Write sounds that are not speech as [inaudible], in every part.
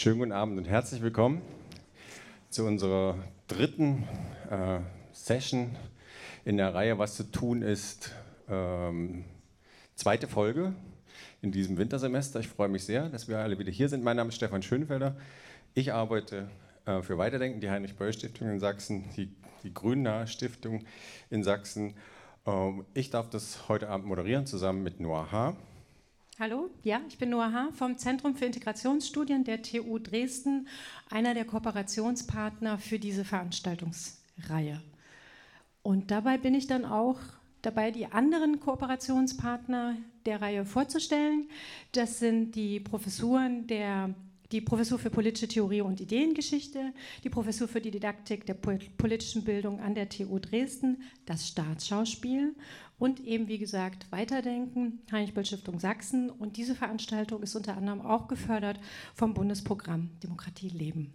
Schönen guten Abend und herzlich willkommen zu unserer dritten äh, Session in der Reihe Was zu tun ist. Ähm, zweite Folge in diesem Wintersemester. Ich freue mich sehr, dass wir alle wieder hier sind. Mein Name ist Stefan Schönfelder. Ich arbeite äh, für Weiterdenken, die Heinrich-Böll-Stiftung in Sachsen, die, die Grünnahe Stiftung in Sachsen. Ähm, ich darf das heute Abend moderieren zusammen mit Noah H. Hallo, ja, ich bin Noah H. vom Zentrum für Integrationsstudien der TU Dresden, einer der Kooperationspartner für diese Veranstaltungsreihe. Und dabei bin ich dann auch dabei, die anderen Kooperationspartner der Reihe vorzustellen. Das sind die Professuren der die Professur für politische Theorie und Ideengeschichte, die Professur für die Didaktik der politischen Bildung an der TU Dresden, das Staatsschauspiel und eben, wie gesagt, Weiterdenken, Heinrich-Böll-Stiftung Sachsen. Und diese Veranstaltung ist unter anderem auch gefördert vom Bundesprogramm Demokratie leben.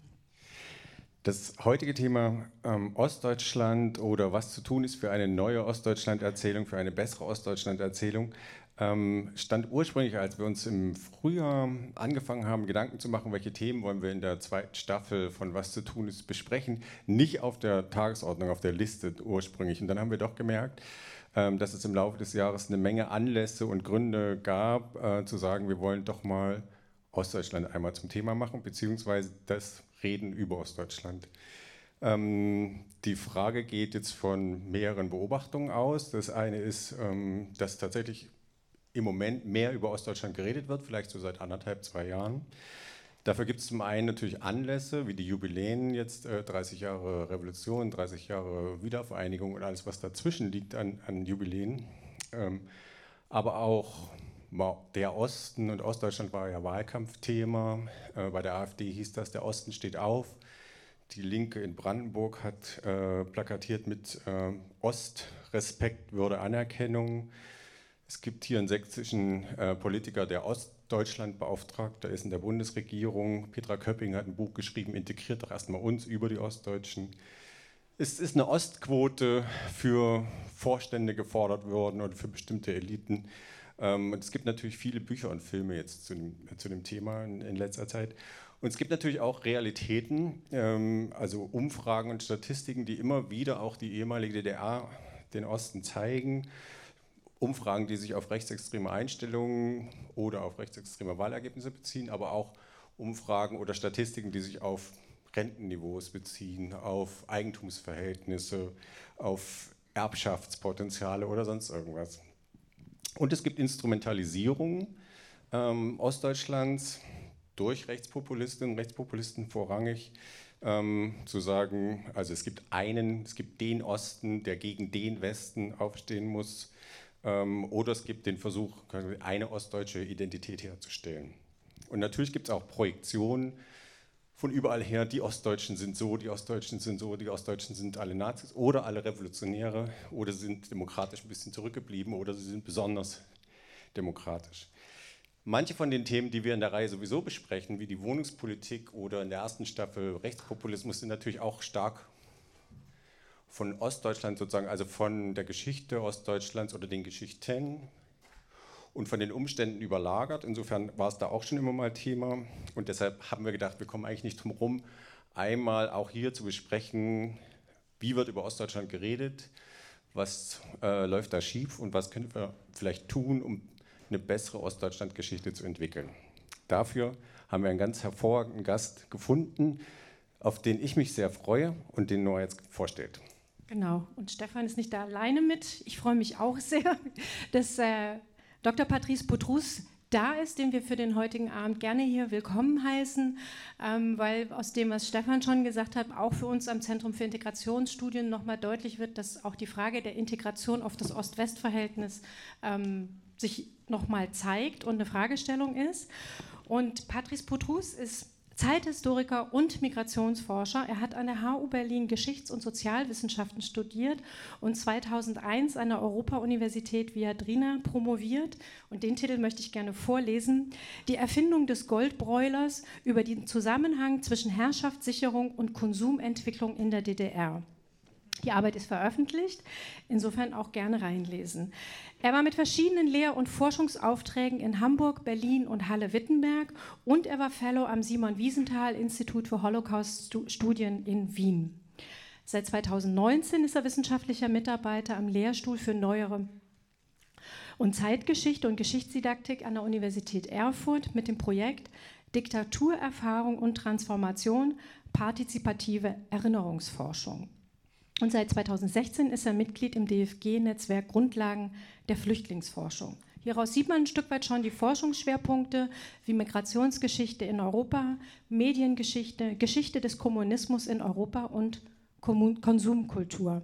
Das heutige Thema ähm, Ostdeutschland oder was zu tun ist für eine neue Ostdeutschland-Erzählung, für eine bessere Ostdeutschland-Erzählung, ähm, stand ursprünglich, als wir uns im Frühjahr angefangen haben, Gedanken zu machen, welche Themen wollen wir in der zweiten Staffel von Was zu tun ist besprechen, nicht auf der Tagesordnung, auf der Liste ursprünglich. Und dann haben wir doch gemerkt, dass es im Laufe des Jahres eine Menge Anlässe und Gründe gab, äh, zu sagen, wir wollen doch mal Ostdeutschland einmal zum Thema machen, beziehungsweise das Reden über Ostdeutschland. Ähm, die Frage geht jetzt von mehreren Beobachtungen aus. Das eine ist, ähm, dass tatsächlich im Moment mehr über Ostdeutschland geredet wird, vielleicht so seit anderthalb, zwei Jahren. Dafür gibt es zum einen natürlich Anlässe, wie die Jubiläen jetzt, äh, 30 Jahre Revolution, 30 Jahre Wiedervereinigung und alles, was dazwischen liegt an, an Jubiläen. Ähm, aber auch der Osten und Ostdeutschland war ja Wahlkampfthema. Äh, bei der AfD hieß das, der Osten steht auf. Die Linke in Brandenburg hat äh, plakatiert mit äh, Ost, Würde, Anerkennung. Es gibt hier einen sächsischen äh, Politiker, der Ostdeutschland-Beauftragter ist in der Bundesregierung. Petra Köpping hat ein Buch geschrieben, integriert doch erstmal uns über die Ostdeutschen. Es ist eine Ostquote für Vorstände gefordert worden oder für bestimmte Eliten. Ähm, und es gibt natürlich viele Bücher und Filme jetzt zu dem, zu dem Thema in, in letzter Zeit. Und es gibt natürlich auch Realitäten, ähm, also Umfragen und Statistiken, die immer wieder auch die ehemalige DDR den Osten zeigen. Umfragen, die sich auf rechtsextreme Einstellungen oder auf rechtsextreme Wahlergebnisse beziehen, aber auch Umfragen oder Statistiken, die sich auf Rentenniveaus beziehen, auf Eigentumsverhältnisse, auf Erbschaftspotenziale oder sonst irgendwas. Und es gibt Instrumentalisierungen ähm, Ostdeutschlands durch Rechtspopulistinnen Rechtspopulisten vorrangig, ähm, zu sagen, also es gibt einen, es gibt den Osten, der gegen den Westen aufstehen muss, oder es gibt den Versuch, eine ostdeutsche Identität herzustellen. Und natürlich gibt es auch Projektionen von überall her, die Ostdeutschen sind so, die Ostdeutschen sind so, die Ostdeutschen sind alle Nazis oder alle Revolutionäre oder sind demokratisch ein bisschen zurückgeblieben oder sie sind besonders demokratisch. Manche von den Themen, die wir in der Reihe sowieso besprechen, wie die Wohnungspolitik oder in der ersten Staffel Rechtspopulismus, sind natürlich auch stark von Ostdeutschland sozusagen, also von der Geschichte Ostdeutschlands oder den Geschichten und von den Umständen überlagert. Insofern war es da auch schon immer mal Thema. Und deshalb haben wir gedacht, wir kommen eigentlich nicht drum herum, einmal auch hier zu besprechen, wie wird über Ostdeutschland geredet, was äh, läuft da schief und was können wir vielleicht tun, um eine bessere Ostdeutschland-Geschichte zu entwickeln. Dafür haben wir einen ganz hervorragenden Gast gefunden, auf den ich mich sehr freue und den Noah jetzt vorstellt. Genau, und Stefan ist nicht da alleine mit. Ich freue mich auch [laughs] sehr, dass äh, Dr. Patrice Poutrous da ist, den wir für den heutigen Abend gerne hier willkommen heißen, ähm, weil aus dem, was Stefan schon gesagt hat, auch für uns am Zentrum für Integrationsstudien nochmal deutlich wird, dass auch die Frage der Integration auf das Ost-West-Verhältnis ähm, sich nochmal zeigt und eine Fragestellung ist. Und Patrice Poutrous ist Zeithistoriker und Migrationsforscher. Er hat an der HU Berlin Geschichts- und Sozialwissenschaften studiert und 2001 an der Europa-Universität Viadrina promoviert. Und den Titel möchte ich gerne vorlesen. Die Erfindung des Goldbräulers über den Zusammenhang zwischen Herrschaftssicherung und Konsumentwicklung in der DDR. Die Arbeit ist veröffentlicht, insofern auch gerne reinlesen. Er war mit verschiedenen Lehr- und Forschungsaufträgen in Hamburg, Berlin und Halle-Wittenberg und er war Fellow am Simon Wiesenthal Institut für Holocaust-Studien in Wien. Seit 2019 ist er wissenschaftlicher Mitarbeiter am Lehrstuhl für Neuere und Zeitgeschichte und Geschichtsdidaktik an der Universität Erfurt mit dem Projekt Diktaturerfahrung und Transformation, partizipative Erinnerungsforschung. Und seit 2016 ist er Mitglied im DFG-Netzwerk Grundlagen der Flüchtlingsforschung. Hieraus sieht man ein Stück weit schon die Forschungsschwerpunkte wie Migrationsgeschichte in Europa, Mediengeschichte, Geschichte des Kommunismus in Europa und Konsumkultur.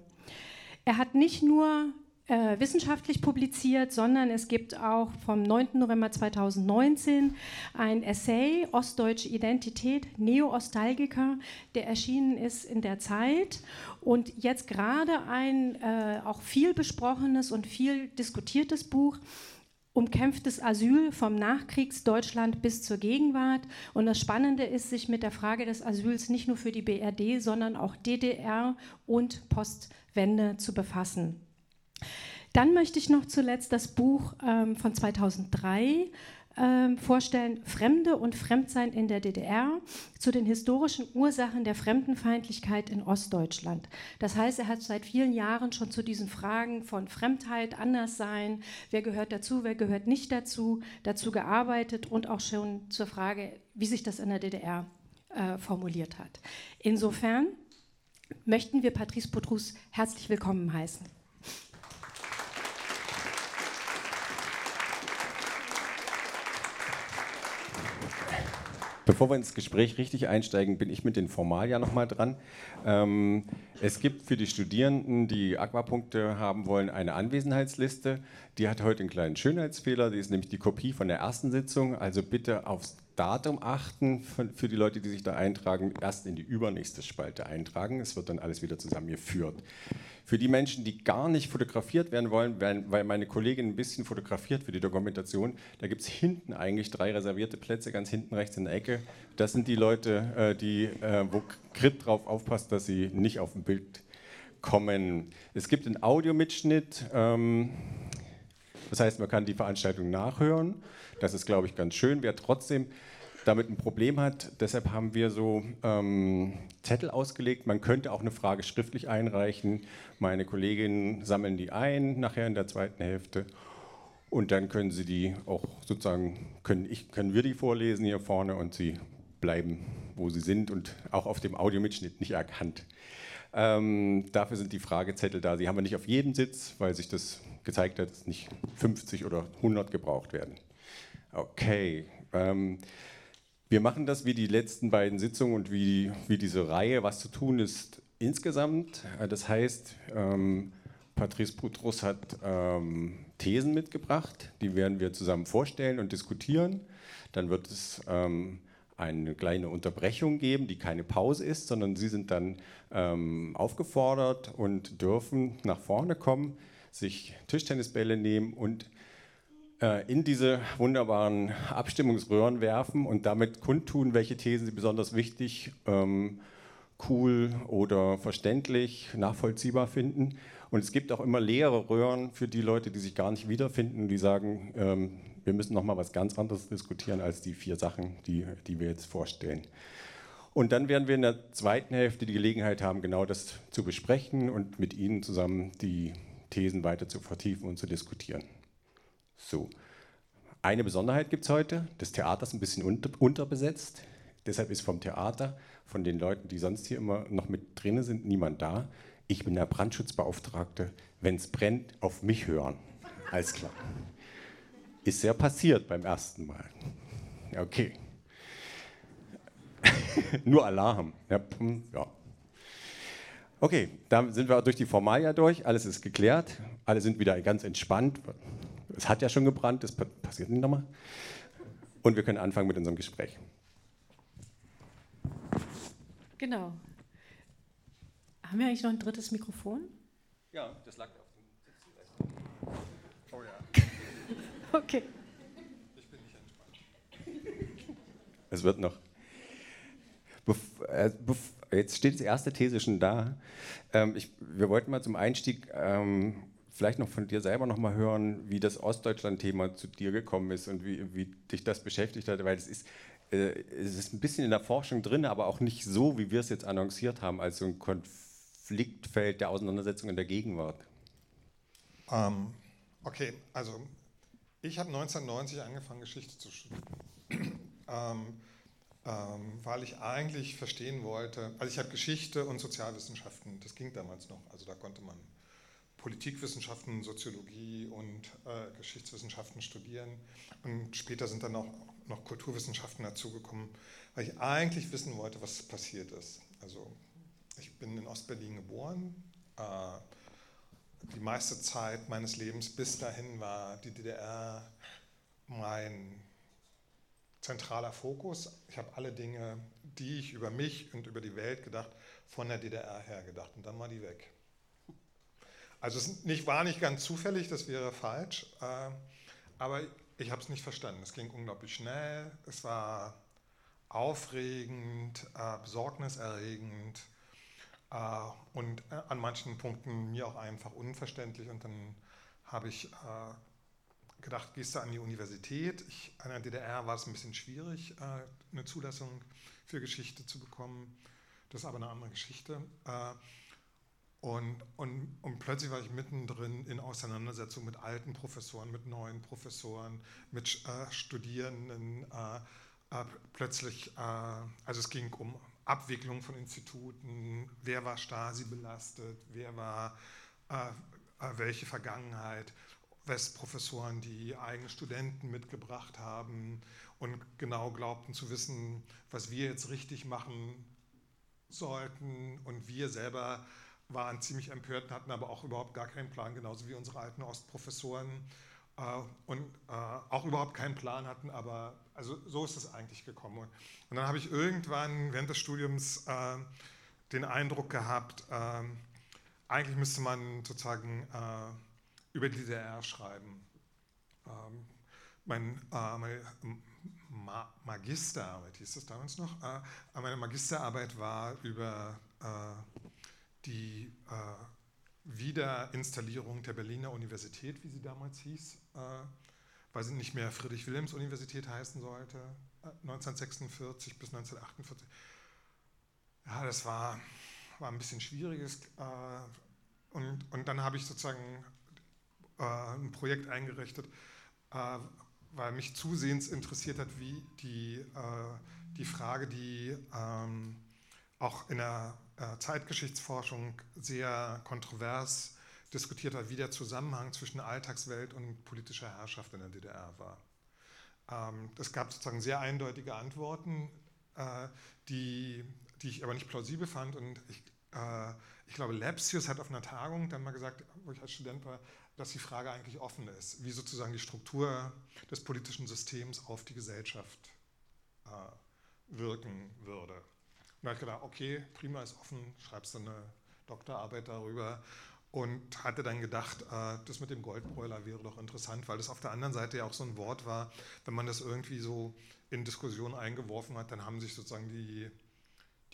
Er hat nicht nur äh, wissenschaftlich publiziert, sondern es gibt auch vom 9. November 2019 ein Essay Ostdeutsche Identität, Neo-Ostalgiker, der erschienen ist in der Zeit und jetzt gerade ein äh, auch viel besprochenes und viel diskutiertes Buch umkämpftes Asyl vom Nachkriegsdeutschland bis zur Gegenwart. Und das Spannende ist, sich mit der Frage des Asyls nicht nur für die BRD, sondern auch DDR und Postwende zu befassen. Dann möchte ich noch zuletzt das Buch ähm, von 2003 ähm, vorstellen, Fremde und Fremdsein in der DDR zu den historischen Ursachen der Fremdenfeindlichkeit in Ostdeutschland. Das heißt, er hat seit vielen Jahren schon zu diesen Fragen von Fremdheit, Anderssein, wer gehört dazu, wer gehört nicht dazu, dazu gearbeitet und auch schon zur Frage, wie sich das in der DDR äh, formuliert hat. Insofern möchten wir Patrice Potrus herzlich willkommen heißen. Bevor wir ins Gespräch richtig einsteigen, bin ich mit den Formalia nochmal dran. Ähm, es gibt für die Studierenden, die Aquapunkte haben wollen, eine Anwesenheitsliste. Die hat heute einen kleinen Schönheitsfehler. Die ist nämlich die Kopie von der ersten Sitzung. Also bitte aufs Datum achten für die Leute, die sich da eintragen. Erst in die übernächste Spalte eintragen. Es wird dann alles wieder zusammengeführt. Für die Menschen, die gar nicht fotografiert werden wollen, weil meine Kollegin ein bisschen fotografiert für die Dokumentation, da gibt es hinten eigentlich drei reservierte Plätze, ganz hinten rechts in der Ecke. Das sind die Leute, äh, die, äh, wo Krit drauf aufpasst, dass sie nicht auf dem Bild kommen. Es gibt einen Audiomitschnitt. Ähm, das heißt, man kann die Veranstaltung nachhören. Das ist, glaube ich, ganz schön. Wer trotzdem damit ein Problem hat, deshalb haben wir so ähm, Zettel ausgelegt. Man könnte auch eine Frage schriftlich einreichen. Meine Kolleginnen sammeln die ein, nachher in der zweiten Hälfte. Und dann können Sie die auch sozusagen, können, ich, können wir die vorlesen hier vorne und Sie bleiben, wo Sie sind und auch auf dem Audiomitschnitt nicht erkannt. Ähm, dafür sind die Fragezettel da. Sie haben wir nicht auf jedem Sitz, weil sich das gezeigt hat, dass nicht 50 oder 100 gebraucht werden. Okay. Ähm, wir machen das wie die letzten beiden Sitzungen und wie, wie diese Reihe, was zu tun ist insgesamt. Äh, das heißt, ähm, Patrice Putrus hat ähm, Thesen mitgebracht, die werden wir zusammen vorstellen und diskutieren. Dann wird es ähm, eine kleine Unterbrechung geben, die keine Pause ist, sondern Sie sind dann ähm, aufgefordert und dürfen nach vorne kommen sich Tischtennisbälle nehmen und in diese wunderbaren Abstimmungsröhren werfen und damit kundtun, welche Thesen sie besonders wichtig, ähm, cool oder verständlich, nachvollziehbar finden. Und es gibt auch immer leere Röhren für die Leute, die sich gar nicht wiederfinden, die sagen, ähm, wir müssen noch mal was ganz anderes diskutieren als die vier Sachen, die, die wir jetzt vorstellen. Und dann werden wir in der zweiten Hälfte die Gelegenheit haben, genau das zu besprechen und mit Ihnen zusammen die Thesen weiter zu vertiefen und zu diskutieren. So. Eine Besonderheit gibt es heute. Das Theater ist ein bisschen unter, unterbesetzt. Deshalb ist vom Theater, von den Leuten, die sonst hier immer noch mit drin sind, niemand da. Ich bin der Brandschutzbeauftragte. Wenn es brennt, auf mich hören. Alles klar. Ist sehr passiert beim ersten Mal. Okay. [laughs] Nur Alarm. Ja, ja. Okay, dann sind wir durch die Formalia durch, alles ist geklärt, alle sind wieder ganz entspannt. Es hat ja schon gebrannt, das passiert nicht nochmal. Und wir können anfangen mit unserem Gespräch. Genau. Haben wir eigentlich noch ein drittes Mikrofon? Ja, das lag auf dem Sitz. Oh ja. [laughs] okay. Ich bin nicht entspannt. [laughs] Es wird noch. Bef äh, bef jetzt steht die erste These schon da. Ähm, ich, wir wollten mal zum Einstieg ähm, vielleicht noch von dir selber noch mal hören, wie das Ostdeutschland-Thema zu dir gekommen ist und wie, wie dich das beschäftigt hat, weil es ist, äh, es ist ein bisschen in der Forschung drin, aber auch nicht so, wie wir es jetzt annonciert haben, als so ein Konfliktfeld der Auseinandersetzung in der Gegenwart. Ähm, okay, also ich habe 1990 angefangen, Geschichte zu studieren, [clears throat] ähm, ähm, weil ich eigentlich verstehen wollte, also ich habe Geschichte und Sozialwissenschaften, das ging damals noch, also da konnte man Politikwissenschaften, Soziologie und äh, Geschichtswissenschaften studieren. Und später sind dann auch noch Kulturwissenschaften dazugekommen, weil ich eigentlich wissen wollte, was passiert ist. Also ich bin in Ostberlin geboren. Äh, die meiste Zeit meines Lebens bis dahin war die DDR mein zentraler Fokus. Ich habe alle Dinge, die ich über mich und über die Welt gedacht, von der DDR her gedacht und dann war die weg. Also es nicht, war nicht ganz zufällig, das wäre falsch, äh, aber ich habe es nicht verstanden. Es ging unglaublich schnell, es war aufregend, äh, besorgniserregend äh, und äh, an manchen Punkten mir auch einfach unverständlich. Und dann habe ich äh, gedacht, gehst du an die Universität? Ich, an der DDR war es ein bisschen schwierig, äh, eine Zulassung für Geschichte zu bekommen. Das ist aber eine andere Geschichte. Und, und, und, plötzlich war ich mittendrin in Auseinandersetzung mit alten Professoren, mit neuen Professoren, mit äh, Studierenden. Äh, äh, plötzlich, äh, also es ging um Abwicklung von Instituten, wer war Stasi belastet, wer war äh, welche Vergangenheit, Westprofessoren, die eigene Studenten mitgebracht haben und genau glaubten zu wissen, was wir jetzt richtig machen sollten und wir selber waren ziemlich empört, hatten aber auch überhaupt gar keinen Plan, genauso wie unsere alten Ostprofessoren äh, und äh, auch überhaupt keinen Plan hatten, aber also so ist es eigentlich gekommen. Und dann habe ich irgendwann während des Studiums äh, den Eindruck gehabt, äh, eigentlich müsste man sozusagen äh, über die DDR schreiben. Ähm, mein, äh, meine Ma Magisterarbeit, hieß das damals noch, meine Magisterarbeit war über die äh, Wiederinstallierung der Berliner Universität, wie sie damals hieß, äh, weil sie nicht mehr Friedrich-Wilhelms-Universität heißen sollte, äh, 1946 bis 1948. Ja, das war, war ein bisschen schwieriges. Äh, und, und dann habe ich sozusagen äh, ein Projekt eingerichtet, äh, weil mich zusehends interessiert hat, wie die, die Frage, die ähm, auch in der äh, Zeitgeschichtsforschung sehr kontrovers diskutiert hat, wie der Zusammenhang zwischen Alltagswelt und politischer Herrschaft in der DDR war. Ähm, es gab sozusagen sehr eindeutige Antworten, äh, die, die ich aber nicht plausibel fand. Und ich, äh, ich glaube, Lepsius hat auf einer Tagung dann mal gesagt, wo ich als Student war, dass die Frage eigentlich offen ist, wie sozusagen die Struktur des politischen Systems auf die Gesellschaft wirken würde. Und da habe ich gedacht, okay, prima ist offen, schreibst du eine Doktorarbeit darüber. Und hatte dann gedacht, äh, das mit dem Goldbräuler wäre doch interessant, weil das auf der anderen Seite ja auch so ein Wort war, wenn man das irgendwie so in Diskussion eingeworfen hat, dann haben sich sozusagen die,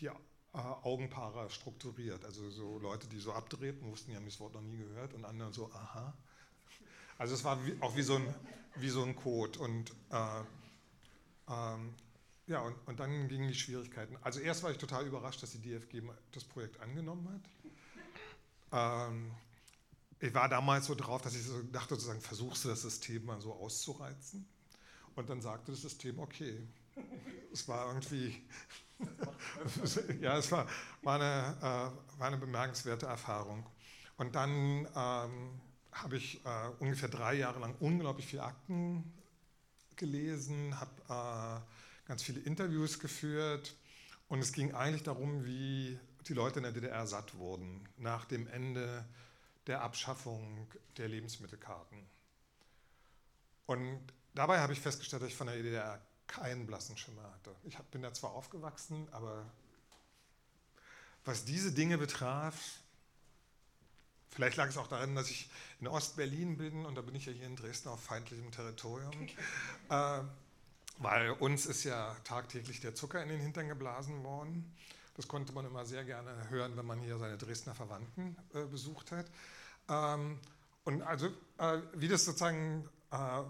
die äh, Augenpaare strukturiert. Also so Leute, die so abdrehten, wussten, die haben das Wort noch nie gehört und andere so, aha. Also es war auch wie so ein, wie so ein Code. Und äh, ähm, ja, und, und dann gingen die Schwierigkeiten. Also erst war ich total überrascht, dass die DFG das Projekt angenommen hat. Ähm, ich war damals so drauf, dass ich so dachte, sozusagen, versuchst du das System mal so auszureizen? Und dann sagte das System, okay. Es war irgendwie, [laughs] ja, es war, war, eine, äh, war eine bemerkenswerte Erfahrung. Und dann ähm, habe ich äh, ungefähr drei Jahre lang unglaublich viele Akten gelesen, habe äh, ganz viele Interviews geführt und es ging eigentlich darum, wie die Leute in der DDR satt wurden nach dem Ende der Abschaffung der Lebensmittelkarten. Und dabei habe ich festgestellt, dass ich von der DDR keinen blassen Schimmer hatte. Ich bin da zwar aufgewachsen, aber was diese Dinge betraf, vielleicht lag es auch daran, dass ich in Ostberlin bin und da bin ich ja hier in Dresden auf feindlichem Territorium. [laughs] äh, weil uns ist ja tagtäglich der Zucker in den Hintern geblasen worden. Das konnte man immer sehr gerne hören, wenn man hier seine Dresdner Verwandten äh, besucht hat. Ähm, und also, äh, wie das sozusagen, äh,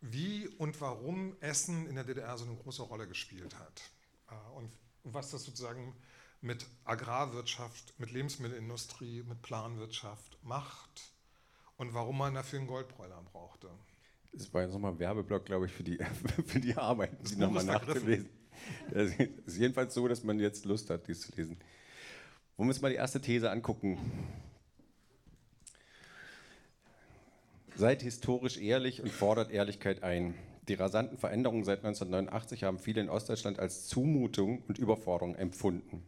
wie und warum Essen in der DDR so eine große Rolle gespielt hat. Äh, und was das sozusagen mit Agrarwirtschaft, mit Lebensmittelindustrie, mit Planwirtschaft macht und warum man dafür einen Goldbräuler brauchte. Das war jetzt nochmal ein Werbeblock, glaube ich, für die, [laughs] für die Arbeiten, die nochmal nachzulesen. Es ist jedenfalls so, dass man jetzt Lust hat, dies zu lesen. Wollen wir uns mal die erste These angucken? Seid historisch ehrlich und fordert Ehrlichkeit ein. Die rasanten Veränderungen seit 1989 haben viele in Ostdeutschland als Zumutung und Überforderung empfunden.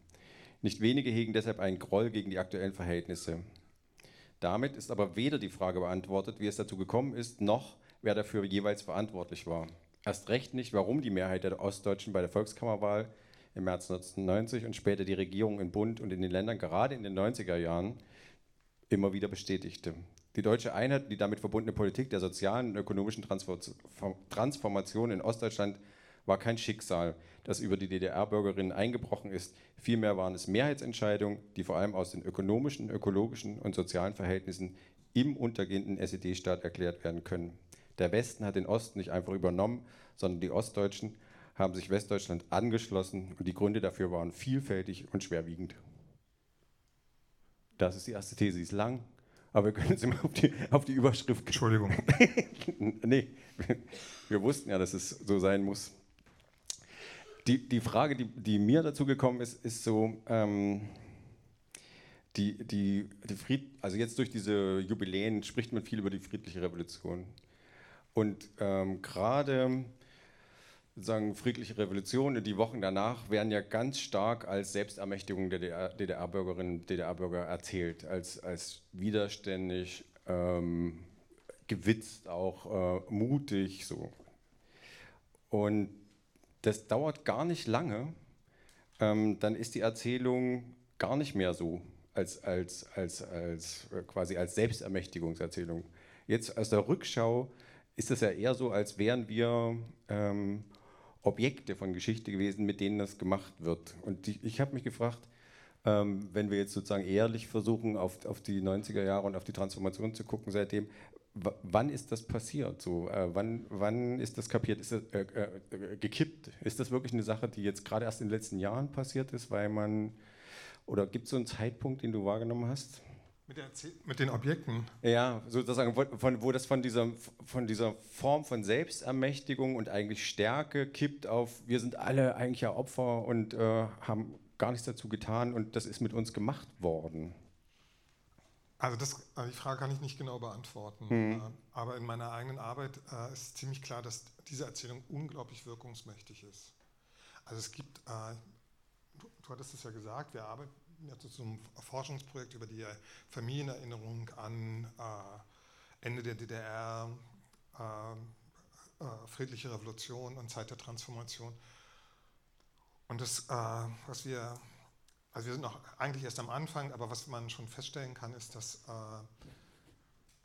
Nicht wenige hegen deshalb einen Groll gegen die aktuellen Verhältnisse. Damit ist aber weder die Frage beantwortet, wie es dazu gekommen ist, noch wer dafür jeweils verantwortlich war. Erst recht nicht, warum die Mehrheit der Ostdeutschen bei der Volkskammerwahl im März 1990 und später die Regierung im Bund und in den Ländern gerade in den 90er Jahren immer wieder bestätigte. Die deutsche Einheit und die damit verbundene Politik der sozialen und ökonomischen Transformation in Ostdeutschland war kein Schicksal, das über die DDR-Bürgerinnen eingebrochen ist. Vielmehr waren es Mehrheitsentscheidungen, die vor allem aus den ökonomischen, ökologischen und sozialen Verhältnissen im untergehenden SED-Staat erklärt werden können. Der Westen hat den Osten nicht einfach übernommen, sondern die Ostdeutschen haben sich Westdeutschland angeschlossen und die Gründe dafür waren vielfältig und schwerwiegend. Das ist die erste These, sie ist lang, aber wir können jetzt immer auf die, auf die Überschrift. Entschuldigung. [laughs] nee, wir wussten ja, dass es so sein muss. Die, die Frage, die, die mir dazu gekommen ist, ist so, ähm, die, die, die Fried, also jetzt durch diese Jubiläen spricht man viel über die friedliche Revolution. Und ähm, gerade sagen friedliche Revolution und die Wochen danach werden ja ganz stark als Selbstermächtigung der DDR-Bürgerinnen und DDR-Bürger erzählt, als, als widerständig, ähm, gewitzt, auch äh, mutig so. Und das dauert gar nicht lange, ähm, dann ist die Erzählung gar nicht mehr so als, als, als, als äh, quasi als Selbstermächtigungserzählung. Jetzt aus der Rückschau ist es ja eher so, als wären wir ähm, Objekte von Geschichte gewesen, mit denen das gemacht wird. Und die, ich habe mich gefragt, ähm, wenn wir jetzt sozusagen ehrlich versuchen, auf, auf die 90er Jahre und auf die Transformation zu gucken seitdem, wann ist das passiert? So, äh, wann, wann ist das kapiert? Ist das äh, äh, gekippt? Ist das wirklich eine Sache, die jetzt gerade erst in den letzten Jahren passiert ist, weil man oder gibt es so einen Zeitpunkt, den du wahrgenommen hast? Mit, mit, den Objekten? Ja, sozusagen, von, wo das von dieser, von dieser Form von Selbstermächtigung und eigentlich Stärke kippt auf, wir sind alle eigentlich ja Opfer und äh, haben gar nichts dazu getan und das ist mit uns gemacht worden. Also, das, also die Frage kann ich nicht genau beantworten. Mhm. Aber in meiner eigenen Arbeit äh, ist ziemlich klar, dass diese Erzählung unglaublich wirkungsmächtig ist. Also es gibt, äh, du, du, hattest es ja gesagt, wir arbeiten zu einem Forschungsprojekt über die Familienerinnerung an äh, Ende der DDR, äh, äh, friedliche Revolution und Zeit der Transformation. Und das, äh, was wir also wir sind noch eigentlich erst am Anfang, aber was man schon feststellen kann, ist, dass, äh,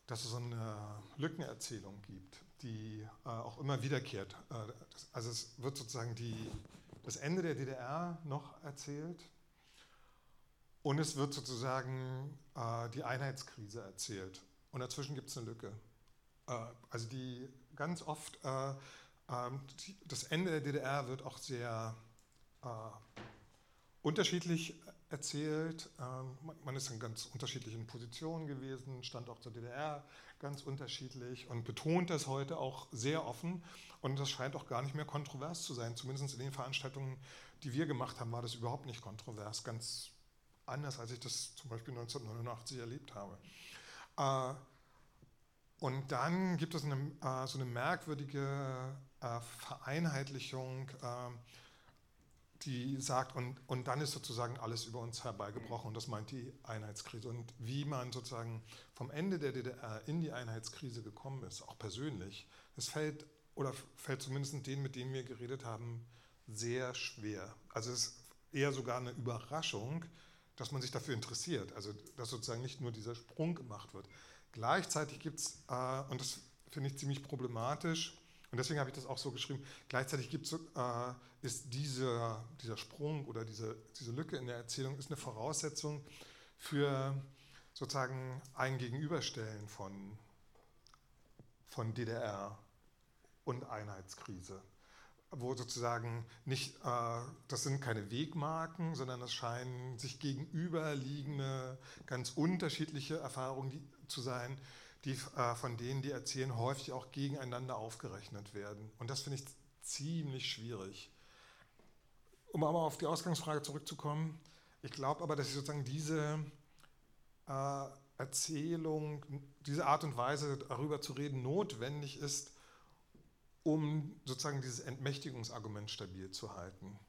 dass es so eine Lückenerzählung gibt, die auch immer wiederkehrt. Also es wird sozusagen die, das Ende der DDR noch erzählt und es wird sozusagen äh, die Einheitskrise erzählt. Und dazwischen gibt es eine Lücke. Äh, also die ganz oft, äh, ähm, die, das Ende der DDR wird auch sehr unterschiedlich erzählt. Ähm, man ist in ganz unterschiedlichen Positionen gewesen, stand auch zur DDR ganz unterschiedlich und betont das heute auch sehr offen. Und das scheint auch gar nicht mehr kontrovers zu sein. Zumindest in den Veranstaltungen, die wir gemacht haben, war das überhaupt nicht kontrovers. Ganz anders, als ich das zum Beispiel 1989 erlebt habe. Äh, und dann gibt es eine, äh, so eine merkwürdige äh, Vereinheitlichung die sagt, und, und dann ist sozusagen alles über uns herbeigebrochen und das meint die Einheitskrise. Und wie man sozusagen vom Ende der DDR in die Einheitskrise gekommen ist, auch persönlich, das fällt, oder fällt zumindest denen, mit denen wir geredet haben, sehr schwer. Also es ist eher sogar eine Überraschung, dass man sich dafür interessiert, also dass sozusagen nicht nur dieser Sprung gemacht wird. Gleichzeitig gibt es, äh, und das finde ich ziemlich problematisch, Und deswegen habe ich das auch so geschrieben. Gleichzeitig gibt's, äh, ist dieser, dieser Sprung oder diese, diese Lücke in der Erzählung ist eine Voraussetzung für sozusagen ein Gegenüberstellen von, von DDR und Einheitskrise wo sozusagen nicht, äh, das sind keine Wegmarken, sondern es scheinen sich gegenüberliegende, ganz unterschiedliche Erfahrungen die, zu sein, die, äh, von denen die erzählen, häufig auch gegeneinander aufgerechnet werden. Und das finde ich ziemlich schwierig. Um aber auf die Ausgangsfrage zurückzukommen, ich glaube aber, dass ich sozusagen diese äh, Erzählung, diese Art und Weise darüber zu reden, notwendig ist, um sozusagen dieses Entmächtigungsargument stabil zu halten.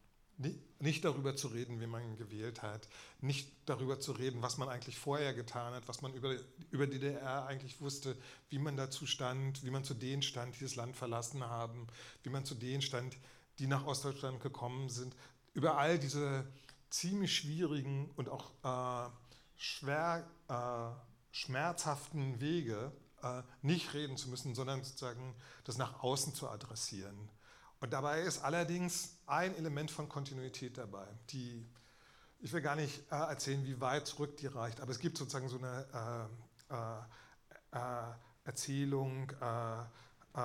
Nicht darüber zu reden, wie man gewählt hat, nicht darüber zu reden, was man eigentlich vorher getan hat, was man über, über die DDR eigentlich wusste, wie man dazu stand, wie man zu denen stand, die das Land verlassen haben, wie man zu denen stand, die nach Ostdeutschland gekommen sind. Über all diese ziemlich schwierigen und auch äh, schwer, äh, schmerzhaften Wege nicht reden zu müssen, sondern sozusagen das nach außen zu adressieren. Und dabei ist allerdings ein Element von Kontinuität dabei, die ich will gar nicht äh, erzählen, wie weit zurück die reicht, aber es gibt sozusagen so eine äh, äh, äh Erzählung, äh,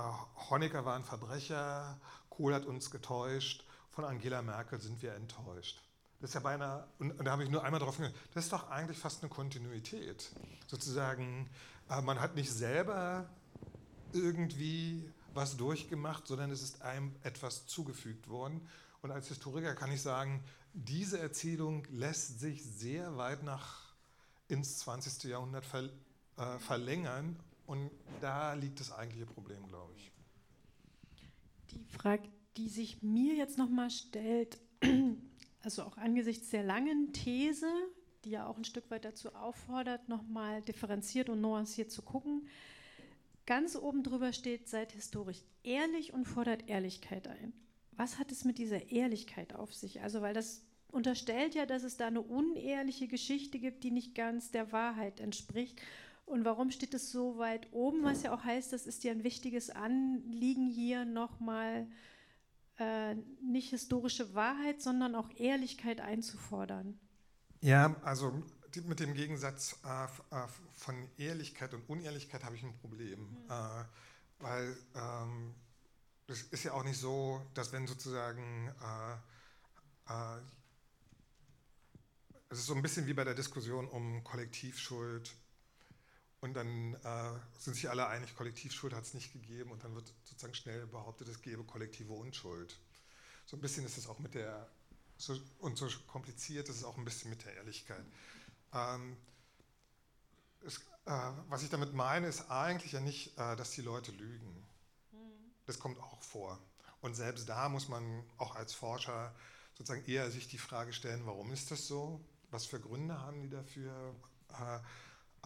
Honecker war ein Verbrecher, Kohl hat uns getäuscht, von Angela Merkel sind wir enttäuscht. Das ist ja beinahe, und, und da habe ich nur einmal drauf gegangen, das ist doch eigentlich fast eine Kontinuität. Sozusagen, äh, man hat nicht selber irgendwie was durchgemacht, sondern es ist einem etwas zugefügt worden. Und als Historiker kann ich sagen, diese Erzählung lässt sich sehr weit nach ins 20. Jahrhundert ver, äh, verlängern. Und da liegt das eigentliche Problem, glaube ich. Die Frage, die sich mir jetzt nochmal stellt, [clears throat] also auch angesichts der langen These, die ja auch ein Stück weit dazu auffordert, nochmal differenziert und nuanciert zu gucken. Ganz oben drüber steht, seid historisch ehrlich und fordert Ehrlichkeit ein. Was hat es mit dieser Ehrlichkeit auf sich? Also, weil das unterstellt ja, dass es da eine unehrliche Geschichte gibt, die nicht ganz der Wahrheit entspricht. Und warum steht es so weit oben? Was ja auch heißt, das ist ja ein wichtiges Anliegen hier nochmal äh, nicht historische Wahrheit, sondern auch Ehrlichkeit einzufordern. Ja, also mit dem Gegensatz äh, äh, von Ehrlichkeit und Unehrlichkeit habe ich ein Problem, mhm. äh, weil ähm, es ist ja auch nicht so, dass wenn sozusagen äh, äh, es ist so ein bisschen wie bei der Diskussion um Kollektivschuld und dann äh, sind sich alle einig, Kollektivschuld hat es nicht gegeben und dann wird sozusagen schnell behauptet, es gebe kollektive Unschuld. So ein bisschen ist es auch mit der so, und so kompliziert ist es auch ein bisschen mit der Ehrlichkeit. Ähm, es, äh, was ich damit meine, ist eigentlich ja nicht, äh, dass die Leute lügen. Das kommt auch vor. Und selbst da muss man auch als Forscher sozusagen eher sich die Frage stellen, warum ist das so? Was für Gründe haben die dafür? Äh,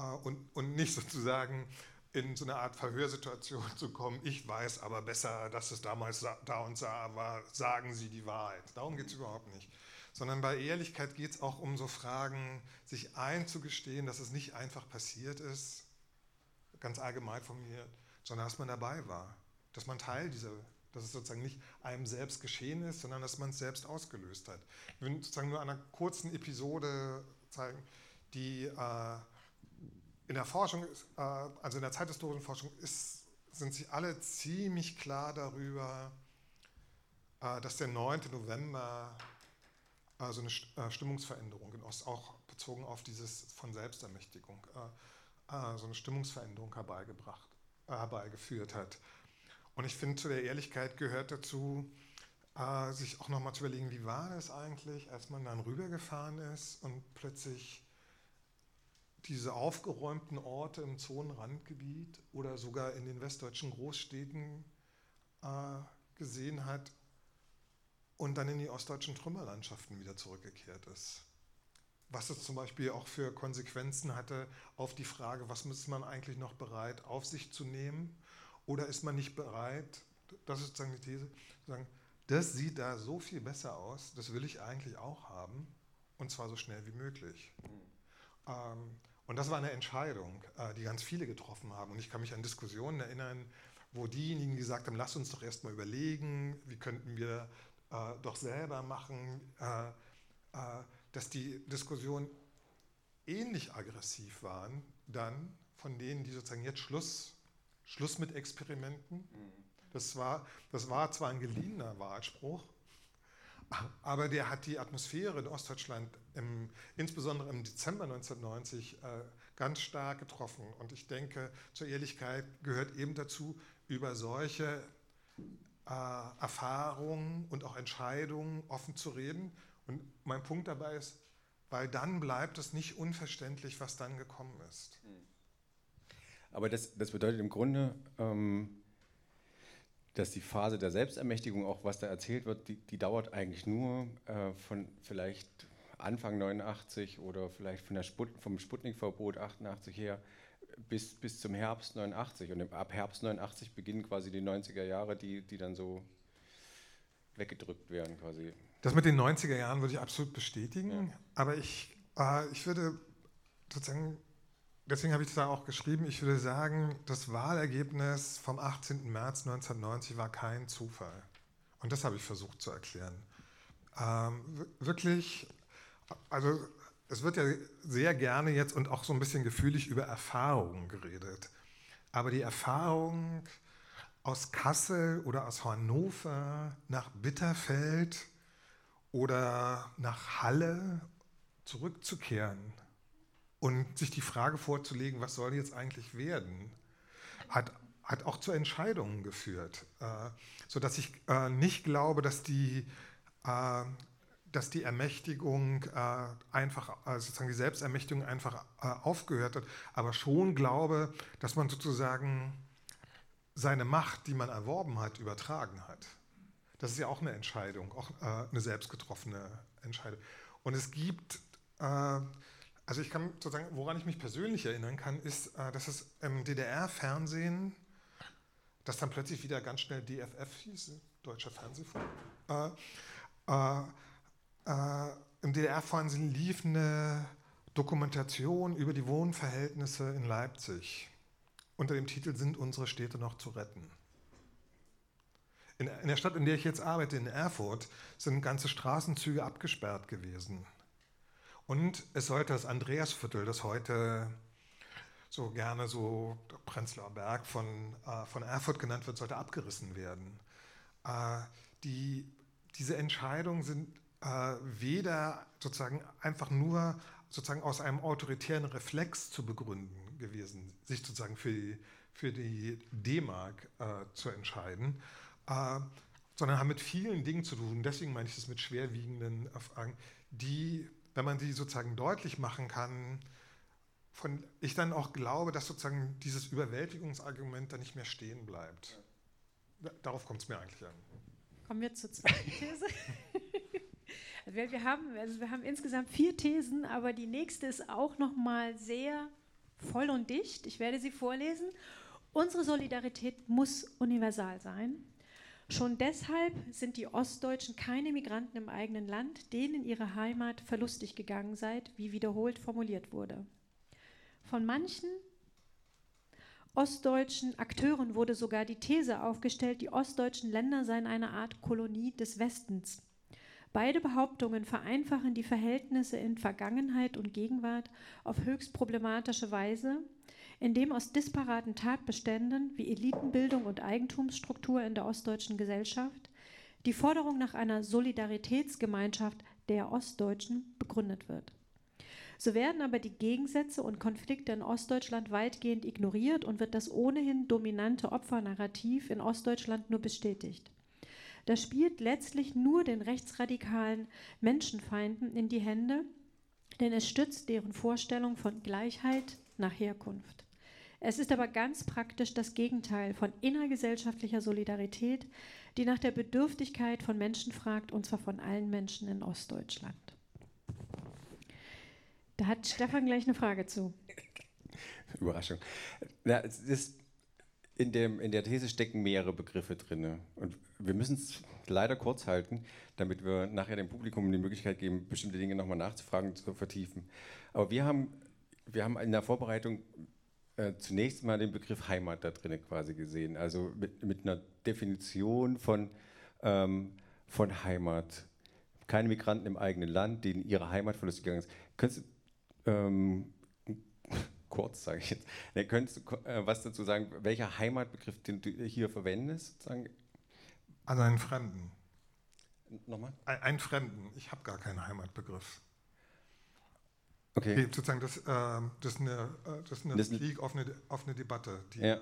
äh und, und nicht sozusagen in so eine Art Verhörsituation [laughs] zu kommen, ich weiß aber besser, dass es damals da und da war, sagen Sie die Wahrheit. Darum geht es überhaupt nicht. Sondern bei Ehrlichkeit geht es auch um so Fragen, sich einzugestehen, dass es nicht einfach passiert ist, ganz allgemein formuliert, sondern dass man dabei war, dass man Teil dieser, dass es sozusagen nicht einem selbst geschehen ist, sondern dass man es selbst ausgelöst hat. Ich will sozusagen nur einer kurzen Episode zeigen, die äh, in der Forschung, äh, also in der zeithistorischen Forschung, ist, sind sie alle ziemlich klar darüber, äh, dass der 9. November äh, so eine Stimmungsveränderung in Ost, auch bezogen auf dieses von Selbstermächtigung, so eine Stimmungsveränderung herbeigebracht, herbeigeführt hat. Und ich finde, zu der Ehrlichkeit gehört dazu, sich auch nochmal zu überlegen, wie war das eigentlich, als man dann rübergefahren ist und plötzlich diese aufgeräumten Orte im Zonenrandgebiet oder sogar in den westdeutschen Großstädten äh, gesehen hat und dann in die ostdeutschen Trümmerlandschaften wieder zurückgekehrt ist. Was es zum Beispiel auch für Konsequenzen hatte auf die Frage, was ist man eigentlich noch bereit auf sich zu nehmen oder ist man nicht bereit, das ist sozusagen die These, zu sagen, das sieht da so viel besser aus, das will ich eigentlich auch haben und zwar so schnell wie möglich. Mhm. Ähm, und das war eine Entscheidung, äh, die ganz viele getroffen haben. Und ich kann mich an Diskussionen erinnern, wo diejenigen, die gesagt haben, lass uns doch erstmal überlegen, wie könnten wir äh, doch selber machen, äh, äh, dass die Diskussionen ähnlich aggressiv waren, dann von denen, die sozusagen jetzt Schluss, Schluss mit Experimenten. Das war, das war zwar ein geliehener Wahlspruch, aber der hat die Atmosphäre in Ostdeutschland im, insbesondere im Dezember 1990 äh, ganz stark getroffen. Und ich denke, zur Ehrlichkeit gehört eben dazu, über solche äh, Erfahrungen und auch Entscheidungen offen zu reden. Und mein Punkt dabei ist, weil dann bleibt es nicht unverständlich, was dann gekommen ist. Aber das, das bedeutet im Grunde, ähm, dass die Phase der Selbstermächtigung, auch was da erzählt wird, die, die dauert eigentlich nur äh, von vielleicht Anfang 89 oder vielleicht von der Sput vom Sputnik-Verbot 88 her bis, bis zum Herbst 89. Und ab Herbst 89 beginnen quasi die 90er Jahre, die, die dann so weggedrückt werden quasi. Das mit den 90er Jahren würde ich absolut bestätigen, ja. aber ich, äh, ich würde sozusagen, deswegen habe ich das da auch geschrieben, ich würde sagen, das Wahlergebnis vom 18. März 1990 war kein Zufall. Und das habe ich versucht zu erklären. Ähm, wirklich, also es wird ja sehr gerne jetzt und auch so ein bisschen gefühlig über Erfahrungen geredet. Aber die Erfahrung aus Kassel oder aus Hannover nach Bitterfeld oder nach Halle zurückzukehren und sich die Frage vorzulegen, was soll jetzt eigentlich werden, hat, hat auch zu Entscheidungen geführt, äh, sodass ich äh, nicht glaube, dass die äh, dass die Ermächtigung äh, einfach, also sozusagen die Selbstermächtigung einfach äh, aufgehört hat, aber schon glaube, dass man sozusagen seine Macht, die man erworben hat, übertragen hat. Das ist ja auch eine Entscheidung, auch äh, eine selbstgetroffene Entscheidung. Und es gibt, äh, also ich kann sozusagen, woran ich mich persönlich erinnern kann, ist, äh, dass es im DDR-Fernsehen, das dann plötzlich wieder ganz schnell DFF hieß, Deutscher Fernsehfunk, äh, im DDR-Fernsehen lief eine Dokumentation über die Wohnverhältnisse in Leipzig unter dem Titel Sind unsere Städte noch zu retten? In, in der Stadt, in der ich jetzt arbeite, in Erfurt, sind ganze Straßenzüge abgesperrt gewesen. Und es sollte das Andreasviertel, das heute so gerne so Prenzlauer Berg von, äh, von Erfurt genannt wird, sollte abgerissen werden. Äh, die, diese Entscheidungen sind äh, weder sozusagen einfach nur sozusagen aus einem autoritären Reflex zu begründen gewesen, sich sozusagen für die, für die D-Mark äh, zu entscheiden, äh, sondern haben mit vielen Dingen zu tun. Deswegen meine ich das mit schwerwiegenden Fragen, die, wenn man sie sozusagen deutlich machen kann, von ich dann auch glaube, dass sozusagen dieses Überwältigungsargument da nicht mehr stehen bleibt. Darauf kommt es mir eigentlich an. Kommen wir zur zweiten These. [laughs] Wir, wir, haben, also wir haben insgesamt vier Thesen, aber die nächste ist auch noch mal sehr voll und dicht. Ich werde sie vorlesen. Unsere Solidarität muss universal sein. Schon deshalb sind die Ostdeutschen keine Migranten im eigenen Land, denen ihre Heimat verlustig gegangen sei, wie wiederholt formuliert wurde. Von manchen ostdeutschen Akteuren wurde sogar die These aufgestellt, die ostdeutschen Länder seien eine Art Kolonie des Westens. Beide Behauptungen vereinfachen die Verhältnisse in Vergangenheit und Gegenwart auf höchst problematische Weise, indem aus disparaten Tatbeständen wie Elitenbildung und Eigentumsstruktur in der ostdeutschen Gesellschaft die Forderung nach einer Solidaritätsgemeinschaft der Ostdeutschen begründet wird. So werden aber die Gegensätze und Konflikte in Ostdeutschland weitgehend ignoriert und wird das ohnehin dominante Opfernarrativ in Ostdeutschland nur bestätigt. Das spielt letztlich nur den rechtsradikalen Menschenfeinden in die Hände, denn es stützt deren Vorstellung von Gleichheit nach Herkunft. Es ist aber ganz praktisch das Gegenteil von innergesellschaftlicher Solidarität, die nach der Bedürftigkeit von Menschen fragt, und zwar von allen Menschen in Ostdeutschland. Da hat Stefan gleich eine Frage zu. Überraschung. Na, es ist in, dem, in der These stecken mehrere Begriffe drin. Und wir müssen es leider kurz halten, damit wir nachher dem Publikum die Möglichkeit geben, bestimmte Dinge nochmal nachzufragen, zu vertiefen. Aber wir haben, wir haben in der Vorbereitung äh, zunächst mal den Begriff Heimat da drin quasi gesehen, also mit, mit einer Definition von, ähm, von Heimat. Keine Migranten im eigenen Land, denen ihre Heimat verlust gegangen ist. Könntest du, ähm, [laughs] kurz sage ich jetzt, ne, könntest du äh, was dazu sagen, welcher Heimatbegriff den du hier verwendest? Sozusagen? Also einen Fremden. Nochmal? Ein, Fremden. Ich habe gar keinen Heimatbegriff. Okay. okay sozusagen das, äh, das ist eine, äh, das ist eine Das- Krieg auf eine, auf eine Debatte, die Ja. äh,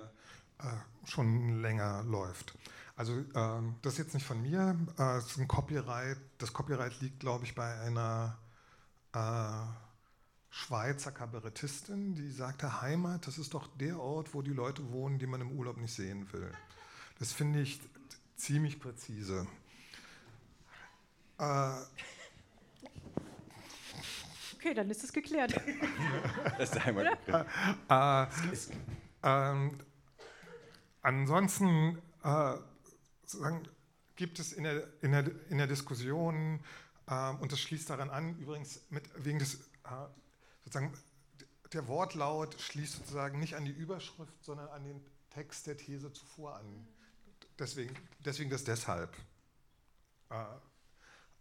schon länger läuft. Also ähm, das ist jetzt nicht von mir, äh, es ist ein Copyright. Das Copyright liegt, glaube ich, bei einer äh, Schweizer Kabarettistin, die sagte, Heimat, das ist doch der Ort, wo die Leute wohnen, die man im Urlaub nicht sehen will. Das finde ich ziemlich präzise. Äh, Okay, dann ist es geklärt. [laughs] Das ist der Heimatbegriff. Äh, Ist- ähm, ansonsten äh, gibt es in der, in der, in der Diskussion, äh, und das schließt daran an, übrigens mit, wegen des, äh, sozusagen, der Wortlaut schließt sozusagen nicht an die Überschrift, sondern an den Text der These zuvor an. Deswegen, deswegen das deshalb. Äh,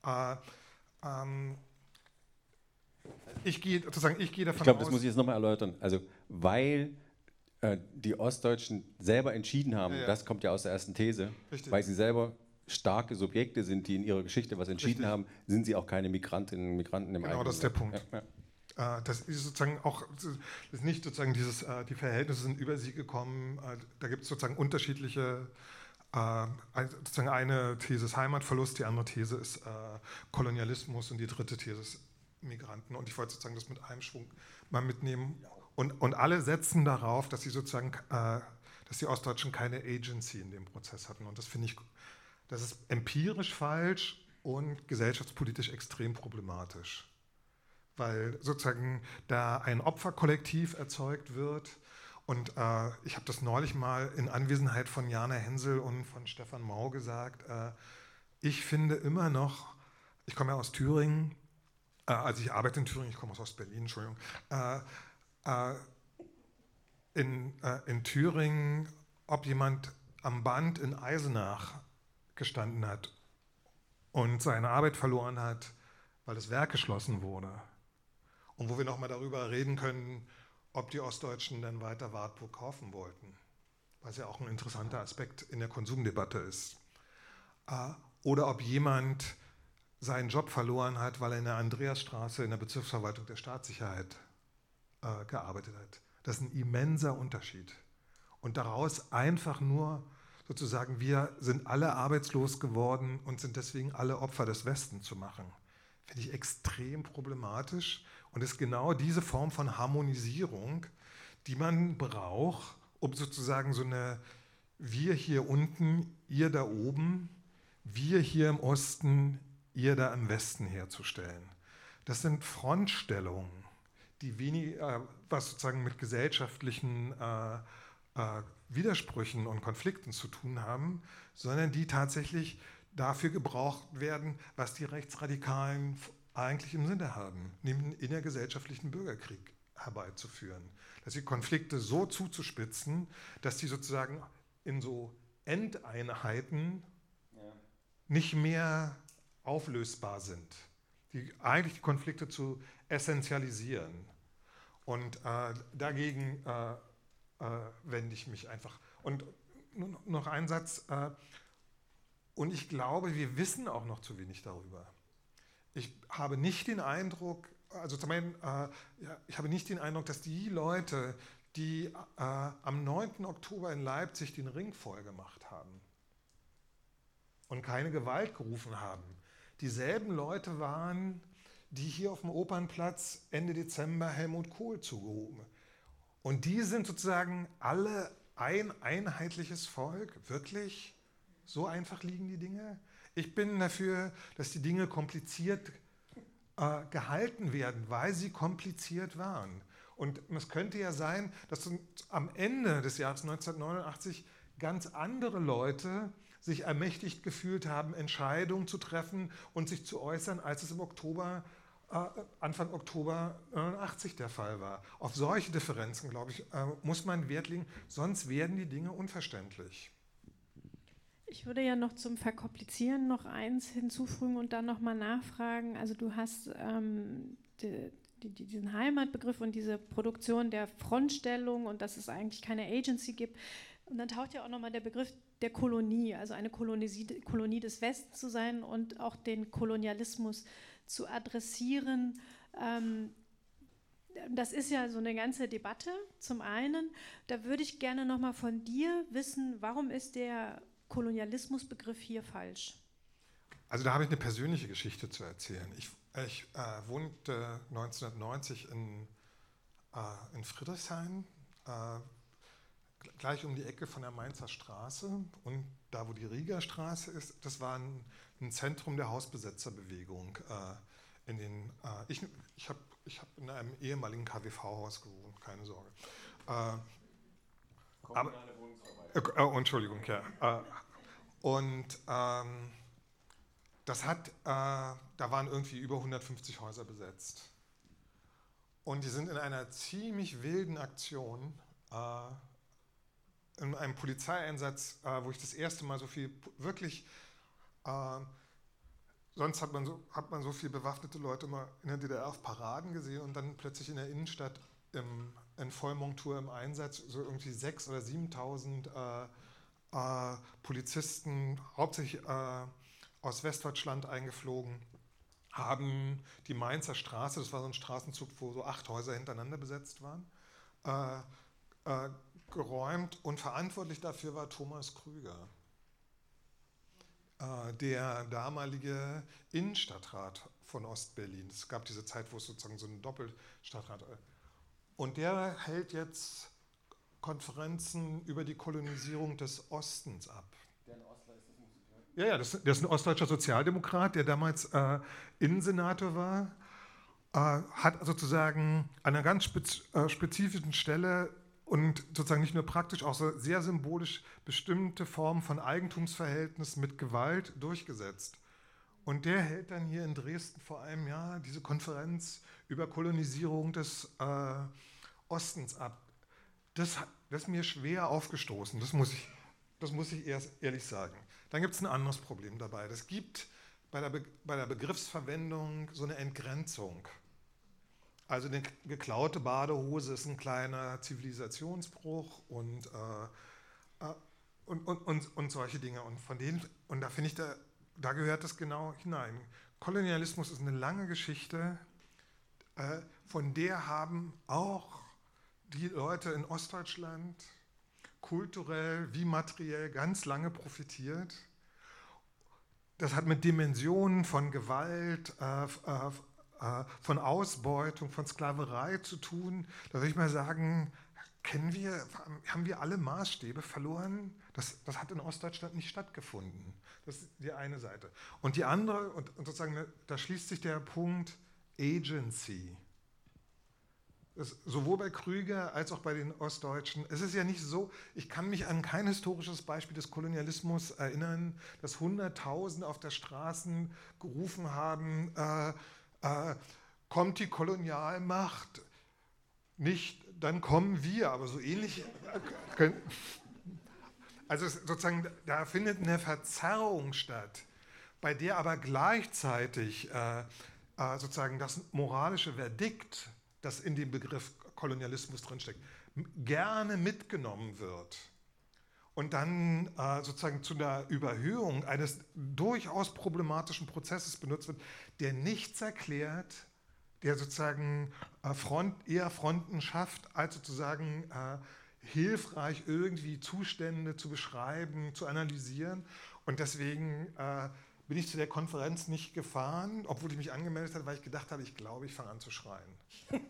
äh, ähm, ich gehe sozusagen, ich gehe davon Ich glaube, das muss ich jetzt nochmal erläutern. Also, weil äh, die Ostdeutschen selber entschieden haben, Ja, ja. das kommt ja aus der ersten These, Richtig. weil sie selber starke Subjekte sind, die in ihrer Geschichte was entschieden Richtig. haben, sind sie auch keine Migrantinnen und Migranten im Genau, eigenen das ist der Land. Punkt. Ja. Äh, Das ist sozusagen auch, ist nicht sozusagen dieses, äh, die Verhältnisse sind über sie gekommen. Äh, Da gibt es sozusagen unterschiedliche, sozusagen eine These ist Heimatverlust, die andere These ist äh, Kolonialismus und die dritte These ist Migranten. Und ich wollte sozusagen das mit einem Schwung mal mitnehmen. Und, und alle setzen darauf, dass sie sozusagen, äh, dass die Ostdeutschen keine Agency in dem Prozess hatten. Und das finde ich, das ist empirisch falsch und gesellschaftspolitisch extrem problematisch weil sozusagen da ein Opferkollektiv erzeugt wird. Und äh, ich habe das neulich mal in Anwesenheit von Jana Hensel und von Stefan Mau gesagt. Äh, ich finde immer noch, ich komme ja aus Thüringen, äh, also ich arbeite in Thüringen, ich komme aus Ostberlin, Entschuldigung. Äh, äh, in, äh, in Thüringen, ob jemand am Band in Eisenach gestanden hat und seine Arbeit verloren hat, weil das Werk geschlossen wurde. Und wo wir nochmal darüber reden können, ob die Ostdeutschen dann weiter Wartburg kaufen wollten, was ja auch ein interessanter Aspekt in der Konsumdebatte ist. Oder ob jemand seinen Job verloren hat, weil er in der Andreasstraße in der Bezirksverwaltung der Staatssicherheit äh, gearbeitet hat. Das ist ein immenser Unterschied. Und daraus einfach nur sozusagen, wir sind alle arbeitslos geworden und sind deswegen alle Opfer des Westens zu machen, finde ich extrem problematisch und ist genau diese Form von Harmonisierung, die man braucht, um sozusagen so eine wir hier unten, ihr da oben, wir hier im Osten, ihr da im Westen herzustellen. Das sind Frontstellungen, die wenig, äh, was sozusagen mit gesellschaftlichen äh, äh, Widersprüchen und Konflikten zu tun haben, sondern die tatsächlich dafür gebraucht werden, was die Rechtsradikalen eigentlich im Sinne haben, nämlich einen innergesellschaftlichen Bürgerkrieg herbeizuführen. Dass die Konflikte so zuzuspitzen, dass die sozusagen in so Endeinheiten nicht mehr auflösbar sind. Die, eigentlich die Konflikte zu essentialisieren. Und äh, dagegen äh, äh, wende ich mich einfach. Und noch ein Satz. Äh, und ich glaube, wir wissen auch noch zu wenig darüber. Ich habe nicht den Eindruck, also zum einen, äh, ich habe nicht den Eindruck, dass die Leute, die äh, am 9. Oktober in Leipzig den Ring voll gemacht haben und keine Gewalt gerufen haben, dieselben Leute waren, die hier auf dem Opernplatz Ende Dezember Helmut Kohl zugehoben. Und die sind sozusagen alle ein einheitliches Volk, wirklich? So einfach liegen die Dinge? Ich bin dafür, dass die Dinge kompliziert äh, gehalten werden, weil sie kompliziert waren. Und es könnte ja sein, dass am Ende des Jahres 1989 ganz andere Leute sich ermächtigt gefühlt haben, Entscheidungen zu treffen und sich zu äußern, als es im Oktober äh, Anfang Oktober 89 der Fall war. Auf solche Differenzen, glaube ich, äh, muss man Wert legen, sonst werden die Dinge unverständlich. Ich würde ja noch zum Verkomplizieren noch eins hinzufügen und dann nochmal nachfragen. Also du hast ähm, die, die, diesen Heimatbegriff und diese Produktion der Frontstellung und dass es eigentlich keine Agency gibt. Und dann taucht ja auch nochmal der Begriff der Kolonie, also eine Kolonie des Westens zu sein und auch den Kolonialismus zu adressieren. Ähm, das ist ja so eine ganze Debatte zum einen. Da würde ich gerne nochmal von dir wissen, warum ist der Kolonialismusbegriff hier falsch? Also da habe ich eine persönliche Geschichte zu erzählen. Ich, ich äh, wohnte 1990 in, äh, in Friedrichshain, äh, gleich um die Ecke von der Mainzer Straße. Und da, wo die Rieger Straße ist, das war ein, ein Zentrum der Hausbesetzerbewegung. Äh, in den, äh, ich ich habe ich hab in einem ehemaligen KWV-Haus gewohnt, keine Sorge. Äh, aber, äh, oh, Entschuldigung, ja. Äh, und ähm, das hat, äh, da waren irgendwie über 150 Häuser besetzt. Und die sind in einer ziemlich wilden Aktion, äh, in einem Polizeieinsatz, äh, wo ich das erste Mal so viel wirklich, äh, sonst hat man, so, hat man so viel bewaffnete Leute mal in der DDR auf Paraden gesehen und dann plötzlich in der Innenstadt im, in Vollmontur im Einsatz so irgendwie 6.000 oder 7.000 äh, Polizisten, hauptsächlich äh, aus Westdeutschland eingeflogen, haben die Mainzer Straße, das war so ein Straßenzug, wo so acht Häuser hintereinander besetzt waren, äh, äh geräumt und verantwortlich dafür war Thomas Krüger, äh, der damalige Innenstadtrat von Ostberlin. Es gab diese Zeit, wo es sozusagen so einen Doppelstadtrat. Und der hält jetzt Konferenzen über die Kolonisierung des Ostens ab. Der ein Ostler ist, das hören. Ja, ja, das, der ist ein ostdeutscher Sozialdemokrat, der damals äh, Innensenator war, äh, hat sozusagen an einer ganz spez äh, spezifischen Stelle und sozusagen nicht nur praktisch, auch so sehr symbolisch bestimmte Formen von Eigentumsverhältnis mit Gewalt durchgesetzt. Und der hält dann hier in Dresden vor einem Jahr diese Konferenz über Kolonisierung des äh, Ostens ab das, das ist mir schwer aufgestoßen, das muss ich, das muss ich erst ehrlich sagen. Dann gibt es ein anderes Problem dabei. Das gibt bei der, Be bei der Begriffsverwendung so eine Entgrenzung. Also eine geklaute Badehose ist ein kleiner Zivilisationsbruch und, äh, äh, und, und, und, und, solche Dinge. Und von denen, und da finde ich, da, da gehört das genau hinein. Kolonialismus ist eine lange Geschichte, äh, von der haben auch die Leute in Ostdeutschland kulturell wie materiell ganz lange profitiert. Das hat mit Dimensionen von Gewalt, äh, äh, von Ausbeutung, von Sklaverei zu tun. Da würde ich mal sagen, kennen wir, haben wir alle Maßstäbe verloren? Das, das hat in Ostdeutschland nicht stattgefunden. Das ist die eine Seite. Und die andere, und, und sozusagen, da schließt sich der Punkt Agency sowohl bei Krüger als auch bei den Ostdeutschen. Es ist ja nicht so, ich kann mich an kein historisches Beispiel des Kolonialismus erinnern, dass Hunderttausende auf der Straßen gerufen haben, äh, äh, kommt die Kolonialmacht, nicht, dann kommen wir, aber so ähnlich. Äh, also sozusagen, da findet eine Verzerrung statt, bei der aber gleichzeitig äh, äh, sozusagen das moralische Verdikt das in dem Begriff Kolonialismus drinsteckt, gerne mitgenommen wird und dann äh, sozusagen zu einer Überhöhung eines durchaus problematischen Prozesses benutzt wird, der nichts erklärt, der sozusagen äh, Front, eher Fronten schafft, als sozusagen äh, hilfreich irgendwie Zustände zu beschreiben, zu analysieren. Und deswegen äh, bin ich zu der Konferenz nicht gefahren, obwohl ich mich angemeldet habe, weil ich gedacht habe, ich glaube, ich fange an zu schreien. [laughs]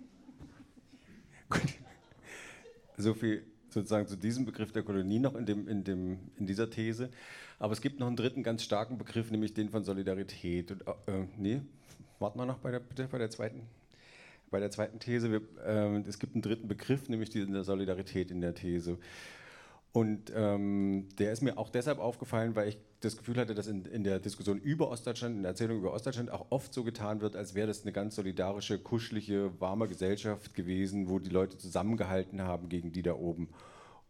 so viel sozusagen zu diesem Begriff der Kolonie noch in, dem, in, dem, in dieser These. Aber es gibt noch einen dritten ganz starken Begriff, nämlich den von Solidarität. Und, äh, nee, warten wir noch bei der, bitte bei der zweiten, bei der zweiten These. Wir, äh, es gibt einen dritten Begriff, nämlich die Solidarität in der These. Und ähm, der ist mir auch deshalb aufgefallen, weil ich das Gefühl hatte, dass in, in, der Diskussion über Ostdeutschland, in der Erzählung über Ostdeutschland auch oft so getan wird, als wäre das eine ganz solidarische, kuschelige, warme Gesellschaft gewesen, wo die Leute zusammengehalten haben gegen die da oben.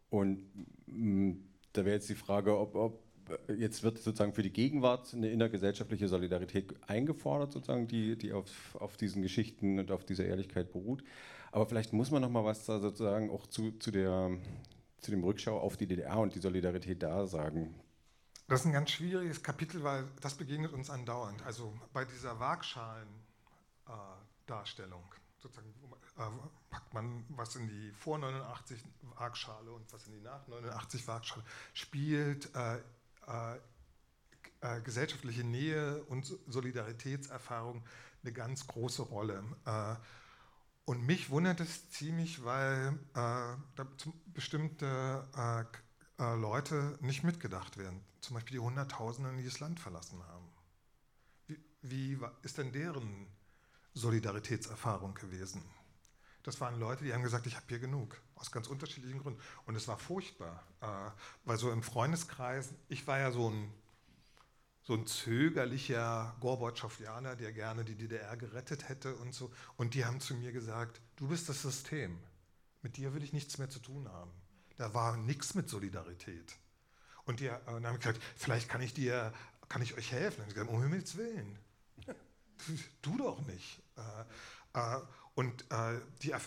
Und mh, mm, da wäre jetzt die Frage, ob, ob jetzt wird sozusagen für die Gegenwart eine innergesellschaftliche Solidarität eingefordert, sozusagen, die, die auf, auf diesen Geschichten und auf dieser Ehrlichkeit beruht. Aber vielleicht muss man noch mal was da sozusagen auch zu, zu, der, zu dem Rückschau auf die DDR und die Solidarität da sagen. Das ist ein ganz schwieriges Kapitel, weil das begegnet uns andauernd. Also bei dieser Waagschalendarstellung, äh, sozusagen äh, packt man was in die vor 89 Waagschale und was in die nach 89 Waagschale, spielt äh, äh, äh, gesellschaftliche Nähe und Solidaritätserfahrung eine ganz große Rolle. Äh, und mich wundert es ziemlich, weil äh, bestimmte äh, äh, Leute nicht mitgedacht werden. Zum Beispiel die Hunderttausenden, die das Land verlassen haben. Wie, wie ist denn deren Solidaritätserfahrung gewesen? Das waren Leute, die haben gesagt, ich habe hier genug, aus ganz unterschiedlichen Gründen. Und es war furchtbar, äh, weil so im Freundeskreis, ich war ja so ein, so ein zögerlicher Gorbatschowianer, der gerne die DDR gerettet hätte und so. Und die haben zu mir gesagt, du bist das System, mit dir will ich nichts mehr zu tun haben. Da war nichts mit Solidarität. Und die äh, und haben gesagt, vielleicht kann ich dir, kann ich euch helfen. Und ich gesagt, um Himmels Willen, [laughs] du doch nicht. Äh, äh, und äh, die, äh,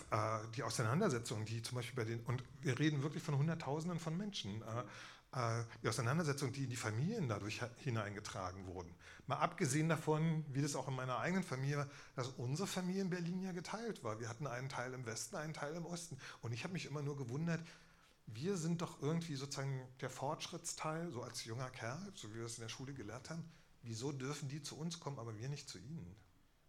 die Auseinandersetzung, die zum Beispiel bei den, und wir reden wirklich von Hunderttausenden von Menschen, äh, äh die Auseinandersetzung, die in die Familien dadurch hineingetragen wurden. Mal abgesehen davon, wie das auch in meiner eigenen Familie war, dass unsere Familie in Berlin ja geteilt war. Wir hatten einen Teil im Westen, einen Teil im Osten. Und ich habe mich immer nur gewundert, wir sind doch irgendwie sozusagen der Fortschrittsteil, so als junger Kerl, so wie wir es in der Schule gelernt haben. Wieso dürfen die zu uns kommen, aber wir nicht zu ihnen?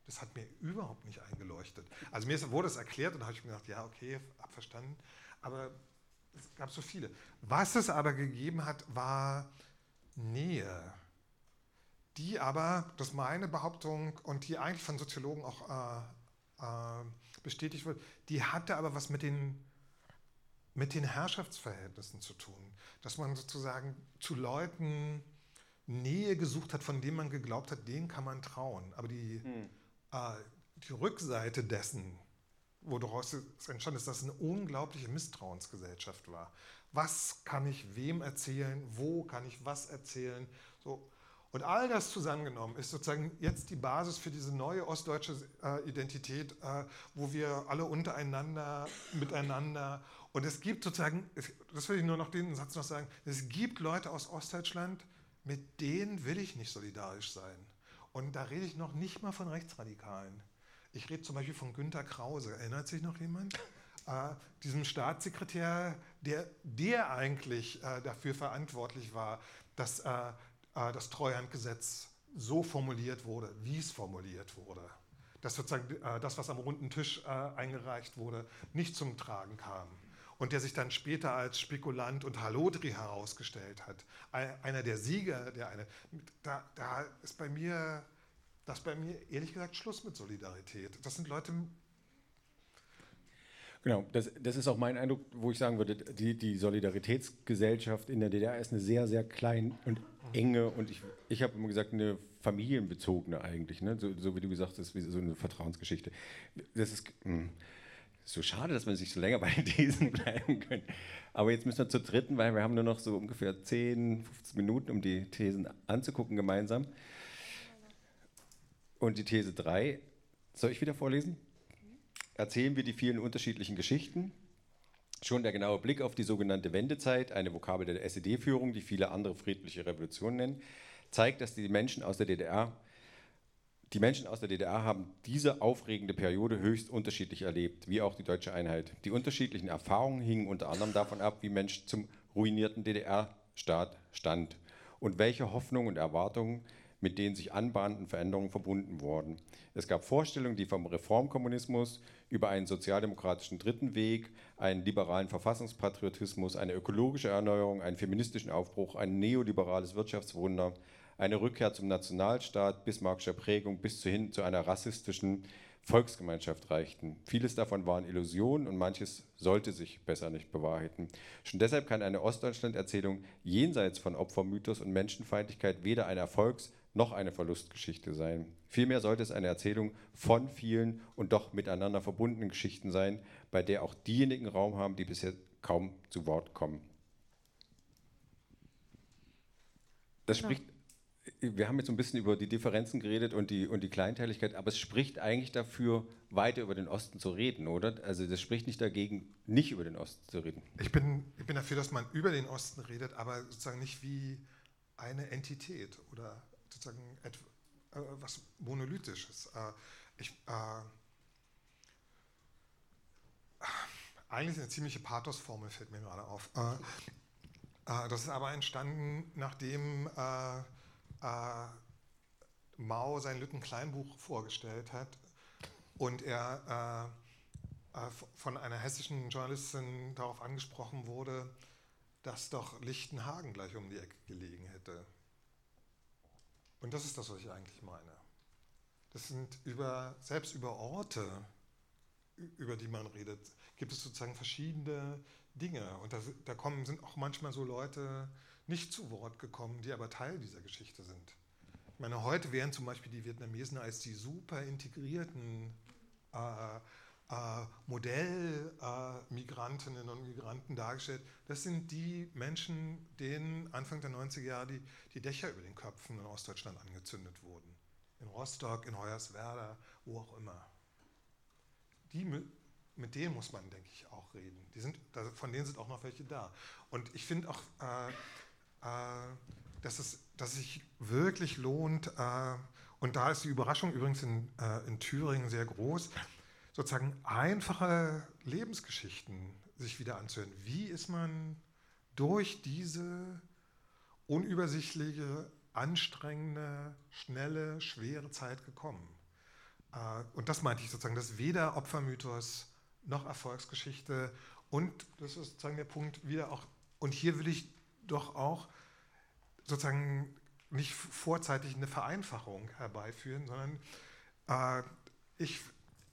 Das hat mir überhaupt nicht eingeleuchtet. Also mir wurde es erklärt und da habe ich mir gedacht, ja, okay, abverstanden. Aber es gab so viele. Was es aber gegeben hat, war Nähe. Die aber, das ist meine Behauptung und die eigentlich von Soziologen auch äh, äh, bestätigt wird, die hatte aber was mit den, mit den Herrschaftsverhältnissen zu tun. Dass man sozusagen zu Leuten Nähe gesucht hat, von denen man geglaubt hat, denen kann man trauen. Aber die, hm die Rückseite dessen, woraus es entstanden ist, dass es eine unglaubliche Misstrauensgesellschaft war. Was kann ich wem erzählen? Wo kann ich was erzählen? So. Und all das zusammengenommen ist sozusagen jetzt die Basis für diese neue ostdeutsche äh, Identität, äh, wo wir alle untereinander, miteinander und es gibt sozusagen, das will ich nur noch den Satz noch sagen, es gibt Leute aus Ostdeutschland, mit denen will ich nicht solidarisch sein. Und da rede ich noch nicht mal von Rechtsradikalen. Ich rede zum Beispiel von Günter Krause. Erinnert sich noch jemand? [laughs] Äh, diesem Staatssekretär, der, der eigentlich äh, dafür verantwortlich war, dass äh, äh das Treuhandgesetz so formuliert wurde, wie es formuliert wurde. Dass sozusagen äh, das, was am runden Tisch äh, eingereicht wurde, nicht zum Tragen kam und der sich dann später als Spekulant und Halodri herausgestellt hat. Einer der Sieger, der eine, da, da ist bei mir, das bei mir ehrlich gesagt Schluss mit Solidarität. Das sind Leute, Genau, das, das, ist auch mein Eindruck, wo ich sagen würde, die, die, Solidaritätsgesellschaft in der DDR ist eine sehr, sehr klein und enge und ich, ich habe immer gesagt, eine familienbezogene eigentlich, ne? so, so, wie du gesagt hast, so eine Vertrauensgeschichte. Das ist, mh. So schade, dass wir nicht so länger bei [laughs] den Thesen bleiben können. Aber jetzt müssen wir zur dritten, weil wir haben nur noch so ungefähr 10, 15 Minuten, um die Thesen anzugucken gemeinsam. Und die These 3, soll ich wieder vorlesen? Erzählen wir die vielen unterschiedlichen Geschichten. Schon der genaue Blick auf die sogenannte Wendezeit, eine Vokabel der SED-Führung, die viele andere friedliche Revolutionen nennen, zeigt, dass die Menschen aus der DDR die Menschen aus der DDR haben diese aufregende Periode höchst unterschiedlich erlebt, wie auch die deutsche Einheit. Die unterschiedlichen Erfahrungen hingen unter anderem davon ab, wie Mensch zum ruinierten DDR-Staat stand und welche Hoffnungen und Erwartungen mit denen sich anbahnenden Veränderungen verbunden wurden. Es gab Vorstellungen, die vom Reformkommunismus über einen sozialdemokratischen dritten Weg, einen liberalen Verfassungspatriotismus, eine ökologische Erneuerung, einen feministischen Aufbruch, ein neoliberales Wirtschaftswunder, eine Rückkehr zum Nationalstaat, bismarckischer Prägung bis hin zu einer rassistischen Volksgemeinschaft reichten. Vieles davon waren Illusionen und manches sollte sich besser nicht bewahrheiten. Schon deshalb kann eine Ostdeutschland-Erzählung jenseits von Opfermythos und Menschenfeindlichkeit weder eine Erfolgs- noch eine Verlustgeschichte sein. Vielmehr sollte es eine Erzählung von vielen und doch miteinander verbundenen Geschichten sein, bei der auch diejenigen Raum haben, die bisher kaum zu Wort kommen. Das genau. spricht wir haben jetzt ein bisschen über die Differenzen geredet und die, und die Kleinteiligkeit, aber es spricht eigentlich dafür, weiter über den Osten zu reden, oder? Also das spricht nicht dagegen, nicht über den Osten zu reden. Ich bin, ich bin dafür, dass man über den Osten redet, aber sozusagen nicht wie eine Entität oder sozusagen etwas, äh, Monolithisches. Äh, ich, äh, eigentlich eine ziemliche Pathosformel fällt mir gerade auf. Äh, das ist aber entstanden, nachdem äh, Mao sein Lütten-Kleinbuch vorgestellt hat und er äh, äh, von einer hessischen Journalistin darauf angesprochen wurde, dass doch Lichtenhagen gleich um die Ecke gelegen hätte. Und das ist das, was ich eigentlich meine. Das sind über, selbst über Orte, über die man redet, gibt es sozusagen verschiedene Dinge. Und da, da kommen, sind auch manchmal so Leute, nicht zu Wort gekommen, die aber Teil dieser Geschichte sind. Ich meine, heute werden zum Beispiel die Vietnamesen als die super integrierten äh, äh, Modellmigrantinnen äh, und Migranten dargestellt. Das sind die Menschen, denen Anfang der 90er Jahre die, die Dächer über den Köpfen in Ostdeutschland angezündet wurden. In Rostock, in Hoyerswerda, wo auch immer. Die, mit denen muss man, denke ich, auch reden. Die sind, von denen sind auch noch welche da. Und ich finde auch, äh, dass, es, dass sich wirklich lohnt, äh, und da ist die Überraschung übrigens in, äh, in Thüringen sehr groß, sozusagen einfache Lebensgeschichten sich wieder anzuhören. Wie ist man durch diese unübersichtliche, anstrengende, schnelle, schwere Zeit gekommen? Und das meinte ich sozusagen, dass weder Opfermythos noch Erfolgsgeschichte und das ist sozusagen der Punkt wieder auch, und hier will ich doch auch sozusagen nicht vorzeitig eine Vereinfachung herbeiführen, sondern äh, ich,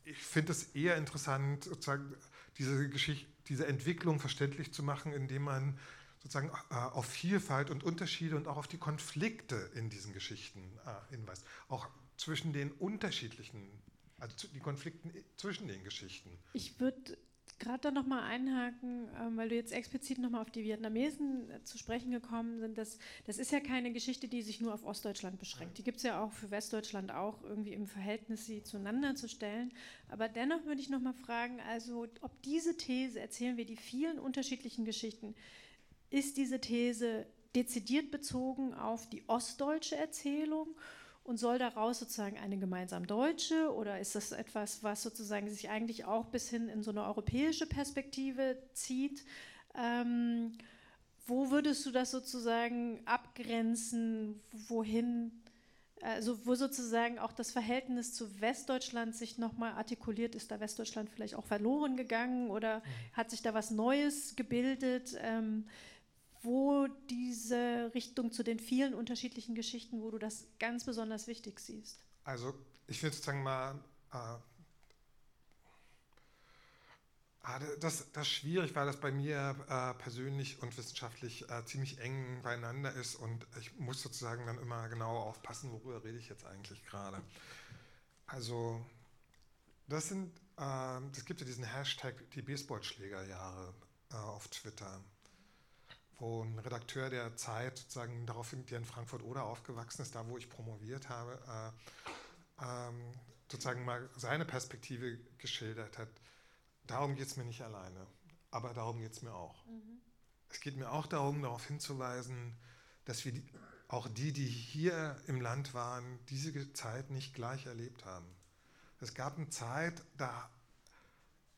ich finde es eher interessant, sozusagen diese, Geschichte, diese Entwicklung verständlich zu machen, indem man sozusagen äh, auf Vielfalt und Unterschiede und auch auf die Konflikte in diesen Geschichten äh, hinweist. Auch zwischen den unterschiedlichen, also die Konflikten zwischen den Geschichten. Ich würde gerade da nochmal einhaken, ähm, weil du jetzt explizit nochmal auf die Vietnamesen äh, zu sprechen gekommen sind. Das, das ist ja keine Geschichte, die sich nur auf Ostdeutschland beschränkt. Die gibt es ja auch für Westdeutschland auch irgendwie im Verhältnis, sie zueinander zu stellen. Aber dennoch würde ich nochmal fragen, also ob diese These, erzählen wir die vielen unterschiedlichen Geschichten, ist diese These dezidiert bezogen auf die ostdeutsche Erzählung? Und soll daraus sozusagen eine gemeinsam deutsche oder ist das etwas, was sozusagen sich eigentlich auch bis hin in so eine europäische Perspektive zieht? Ähm, wo würdest du das sozusagen abgrenzen, wohin, also wo sozusagen auch das Verhältnis zu Westdeutschland sich nochmal artikuliert? Ist da Westdeutschland vielleicht auch verloren gegangen oder mhm. hat sich da was Neues gebildet? Ähm, wo diese Richtung zu den vielen unterschiedlichen Geschichten, wo du das ganz besonders wichtig siehst? Also ich will sozusagen mal, äh, ah, das, das ist schwierig, weil das bei mir äh, persönlich und wissenschaftlich äh, ziemlich eng beieinander ist und ich muss sozusagen dann immer genau aufpassen, worüber rede ich jetzt eigentlich gerade. Also das sind, es äh, gibt ja diesen Hashtag die Baseballschlägerjahre äh, auf Twitter wo ein Redakteur der Zeit sozusagen daraufhin, der in Frankfurt-Oder aufgewachsen ist, da wo ich promoviert habe, äh, ähm, sozusagen mal seine Perspektive geschildert hat. Darum geht es mir nicht alleine, aber darum geht es mir auch. Mhm. Es geht mir auch darum, darauf hinzuweisen, dass wir die, auch die, die hier im Land waren, diese Zeit nicht gleich erlebt haben. Es gab eine Zeit, da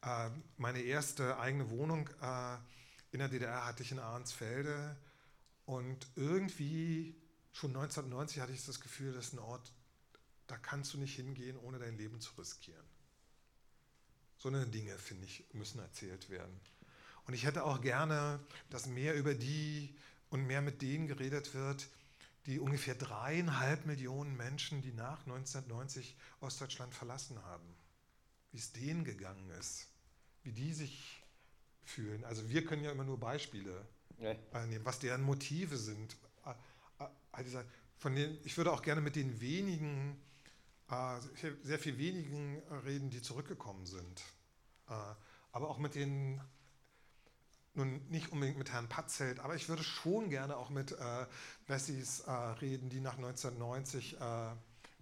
äh, meine erste eigene Wohnung äh, in der DDR hatte ich in Arnsfelde und irgendwie schon 1990 hatte ich das Gefühl, das ist ein Ort, da kannst du nicht hingehen, ohne dein Leben zu riskieren. So eine Dinge, finde ich, müssen erzählt werden. Und ich hätte auch gerne, dass mehr über die und mehr mit denen geredet wird, die ungefähr dreieinhalb Millionen Menschen, die nach 1990 Ostdeutschland verlassen haben. wie es denen gegangen ist, wie die sich fühlen. Also wir können ja immer nur Beispiele ja. nehmen, was deren Motive sind. Äh, äh, von den, ich würde auch gerne mit den wenigen, äh, sehr viel wenigen reden, die zurückgekommen sind. Aber auch mit den, nun nicht unbedingt mit Herrn Patzelt, aber ich würde schon gerne auch mit Wessis reden, die nach 1990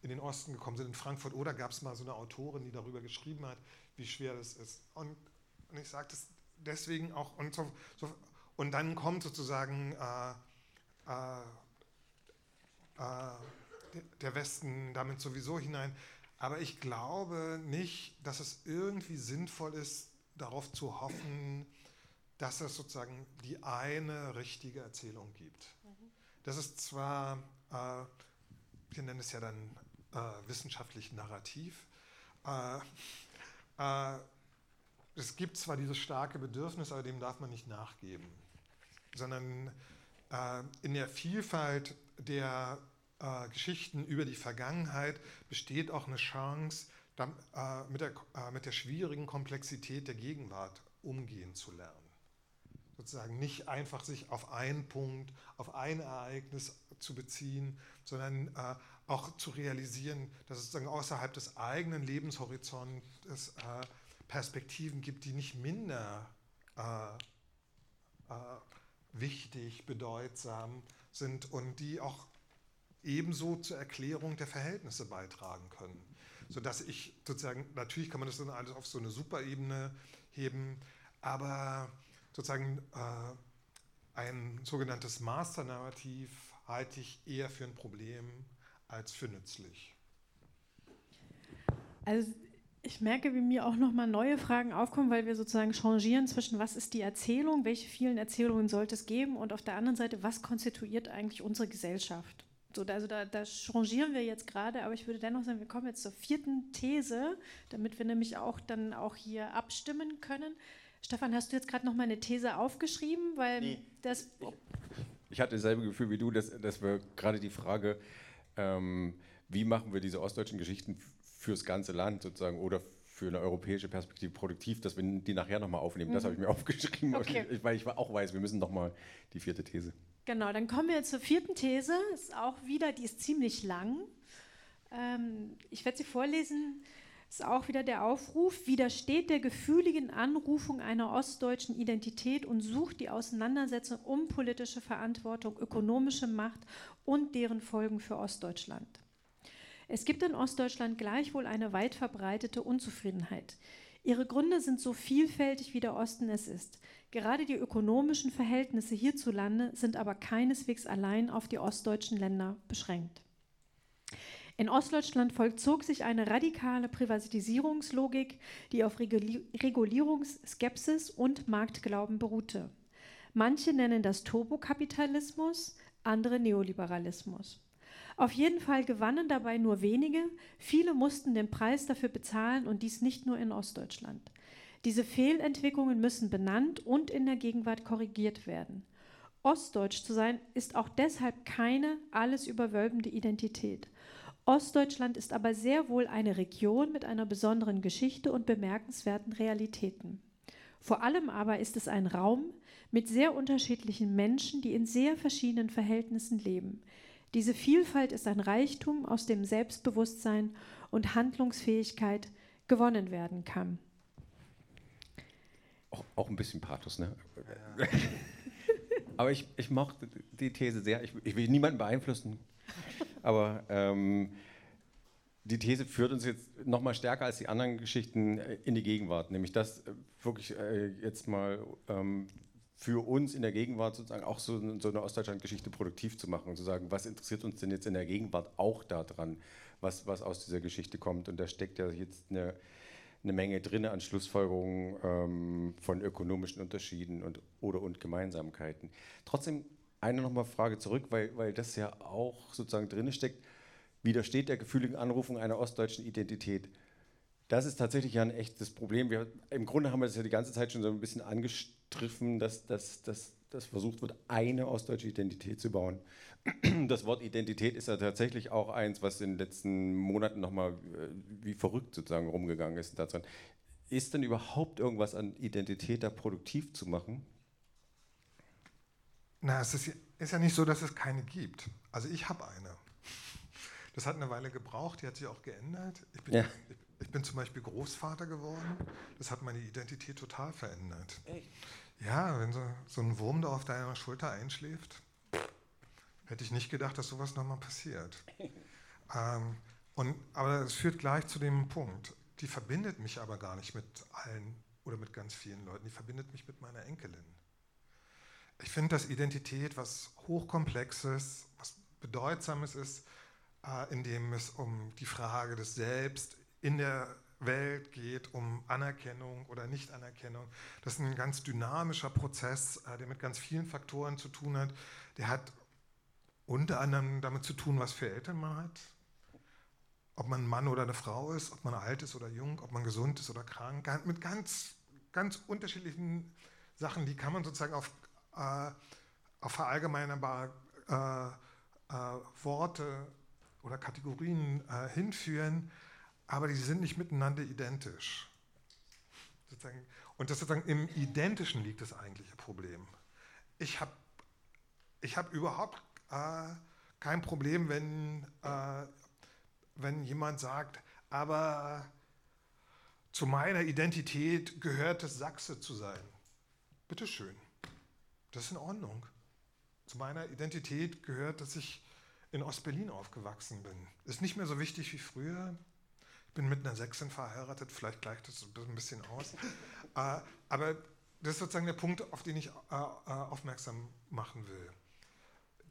in den Osten gekommen sind. In Frankfurt oder gab es mal so eine Autorin, die darüber geschrieben hat, wie schwer das ist. Und, und ich sage das deswegen auch. Und, so, so, und dann kommt sozusagen äh, äh, äh, der Westen damit sowieso hinein. Aber ich glaube nicht, dass es irgendwie sinnvoll ist, darauf zu hoffen, dass es sozusagen die eine richtige Erzählung gibt. Mhm. Das ist zwar, äh, wir nennen es ja dann äh, wissenschaftlich narrativ. Äh, äh, es gibt zwar dieses starke Bedürfnis, aber dem darf man nicht nachgeben, sondern äh, in der Vielfalt der äh, Geschichten über die Vergangenheit besteht auch eine Chance, dann, äh, mit, der, mit der schwierigen Komplexität der Gegenwart umgehen zu lernen. Sozusagen nicht einfach sich auf einen Punkt, auf ein Ereignis zu beziehen, sondern äh, auch zu realisieren, dass es sozusagen außerhalb des eigenen Lebenshorizonts äh, Perspektiven gibt, die nicht minder äh, äh, wichtig, bedeutsam sind und die auch ebenso zur Erklärung der Verhältnisse beitragen können. Sodass ich sozusagen, natürlich kann man das dann alles auf so eine Superebene heben, aber sozusagen äh, ein sogenanntes Master-Narrativ halte ich eher für ein Problem als für nützlich. Also ich merke, wie mir auch nochmal neue Fragen aufkommen, weil wir sozusagen changieren zwischen, was ist die Erzählung, welche vielen Erzählungen sollte es geben und auf der anderen Seite, was konstituiert eigentlich unsere Gesellschaft. So, also da, da changieren wir jetzt gerade, aber ich würde dennoch sagen, wir kommen jetzt zur vierten These, damit wir nämlich auch dann auch hier abstimmen können. Stefan, hast du jetzt gerade noch mal eine These aufgeschrieben? Weil nee. das ich hatte dasselbe Gefühl wie du, dass, dass wir gerade die Frage, ähm, wie machen wir diese ostdeutschen Geschichten fürs ganze Land sozusagen oder für eine europäische Perspektive produktiv, dass wir die nachher nochmal aufnehmen. Mhm. Das habe ich mir [laughs] aufgeschrieben, okay. weil ich auch weiß, wir müssen nochmal die vierte These. Genau, dann kommen wir zur vierten These. Ist auch wieder, die ist ziemlich lang. Ähm, ich werde sie vorlesen ist auch wieder der Aufruf, widersteht der gefühligen Anrufung einer ostdeutschen Identität und sucht die Auseinandersetzung um politische Verantwortung, ökonomische Macht und deren Folgen für Ostdeutschland. Es gibt in Ostdeutschland gleichwohl eine weit verbreitete Unzufriedenheit. Ihre Gründe sind so vielfältig, wie der Osten es ist. Gerade die ökonomischen Verhältnisse hierzulande sind aber keineswegs allein auf die ostdeutschen Länder beschränkt. In Ostdeutschland vollzog sich eine radikale Privatisierungslogik, die auf Regulierungsskepsis und Marktglauben beruhte. Manche nennen das Turbokapitalismus, andere Neoliberalismus. Auf jeden Fall gewannen dabei nur wenige, viele mussten den Preis dafür bezahlen und dies nicht nur in Ostdeutschland. Diese Fehlentwicklungen müssen benannt und in der Gegenwart korrigiert werden. Ostdeutsch zu sein ist auch deshalb keine alles überwölbende Identität. Ostdeutschland ist aber sehr wohl eine Region mit einer besonderen Geschichte und bemerkenswerten Realitäten. Vor allem aber ist es ein Raum mit sehr unterschiedlichen Menschen, die in sehr verschiedenen Verhältnissen leben. Diese Vielfalt ist ein Reichtum, aus dem Selbstbewusstsein und Handlungsfähigkeit gewonnen werden kann. Auch, auch ein bisschen Pathos, ne? Ja. aber ich, ich mochte die These sehr. Ich, ich will niemanden beeinflussen, aber ähm, die These führt uns jetzt noch mal stärker als die anderen Geschichten äh, in die Gegenwart, nämlich das äh, wirklich äh, jetzt mal ähm, für uns in der Gegenwart sozusagen auch so, so eine Ostdeutschland-Geschichte produktiv zu machen und zu sagen, was interessiert uns denn jetzt in der Gegenwart auch daran, was, was aus dieser Geschichte kommt. Und da steckt ja jetzt eine, eine Menge drin an Schlussfolgerungen ähm, von ökonomischen Unterschieden und, oder und Gemeinsamkeiten. Trotzdem eine nochmal Frage zurück, weil, weil das ja auch sozusagen drin steckt. Widersteht der gefühligen Anrufung einer ostdeutschen Identität? Das ist tatsächlich ja ein echtes Problem. Wir, Im Grunde haben wir das ja die ganze Zeit schon so ein bisschen angestriffen, dass, dass, dass, dass versucht wird, eine ostdeutsche Identität zu bauen. [clears throat] Das Wort Identität ist ja tatsächlich auch eins, was in den letzten Monaten nochmal äh, wie verrückt sozusagen rumgegangen ist. Ist denn überhaupt irgendwas an Identität da produktiv zu machen? Na, es ist, ist ja nicht so, dass es keine gibt. Also ich habe eine. Das hat eine Weile gebraucht, die hat sich auch geändert. Ich bin, ja. ich, ich bin zum Beispiel Großvater geworden. Das hat meine Identität total verändert. Echt? Ja, wenn so, so ein Wurm da auf deiner Schulter einschläft, hätte ich nicht gedacht, dass sowas nochmal passiert. [laughs] ähm, und, aber es führt gleich zu dem Punkt. Die verbindet mich aber gar nicht mit allen oder mit ganz vielen Leuten. Die verbindet mich mit meiner Enkelin. Ich finde, dass Identität was Hochkomplexes, was Bedeutsames ist, äh, in dem es um die Frage des Selbst in der Welt geht, um Anerkennung oder Nichtanerkennung. Das ist ein ganz dynamischer Prozess, äh, der mit ganz vielen Faktoren zu tun hat. Der hat unter anderem damit zu tun, was für Eltern man hat, ob man ein Mann oder eine Frau ist, ob man alt ist oder jung, ob man gesund ist oder krank, mit ganz, ganz unterschiedlichen Sachen, die kann man sozusagen auf, äh, auf verallgemeinerbare äh, äh, Worte oder Kategorien äh, hinführen aber die sind nicht miteinander identisch. Und das sozusagen im Identischen liegt das eigentliche Problem. Ich habe ich hab überhaupt äh, kein Problem, wenn, äh, wenn jemand sagt, aber zu meiner Identität gehört es, Sachse zu sein. Bitteschön, das ist in Ordnung. Zu meiner Identität gehört, dass ich in Ostberlin aufgewachsen bin. Ist nicht mehr so wichtig wie früher bin mit einer Sechsin verheiratet, vielleicht gleicht das ein bisschen aus. [laughs] äh, aber das ist sozusagen der Punkt, auf den ich äh, äh, aufmerksam machen will.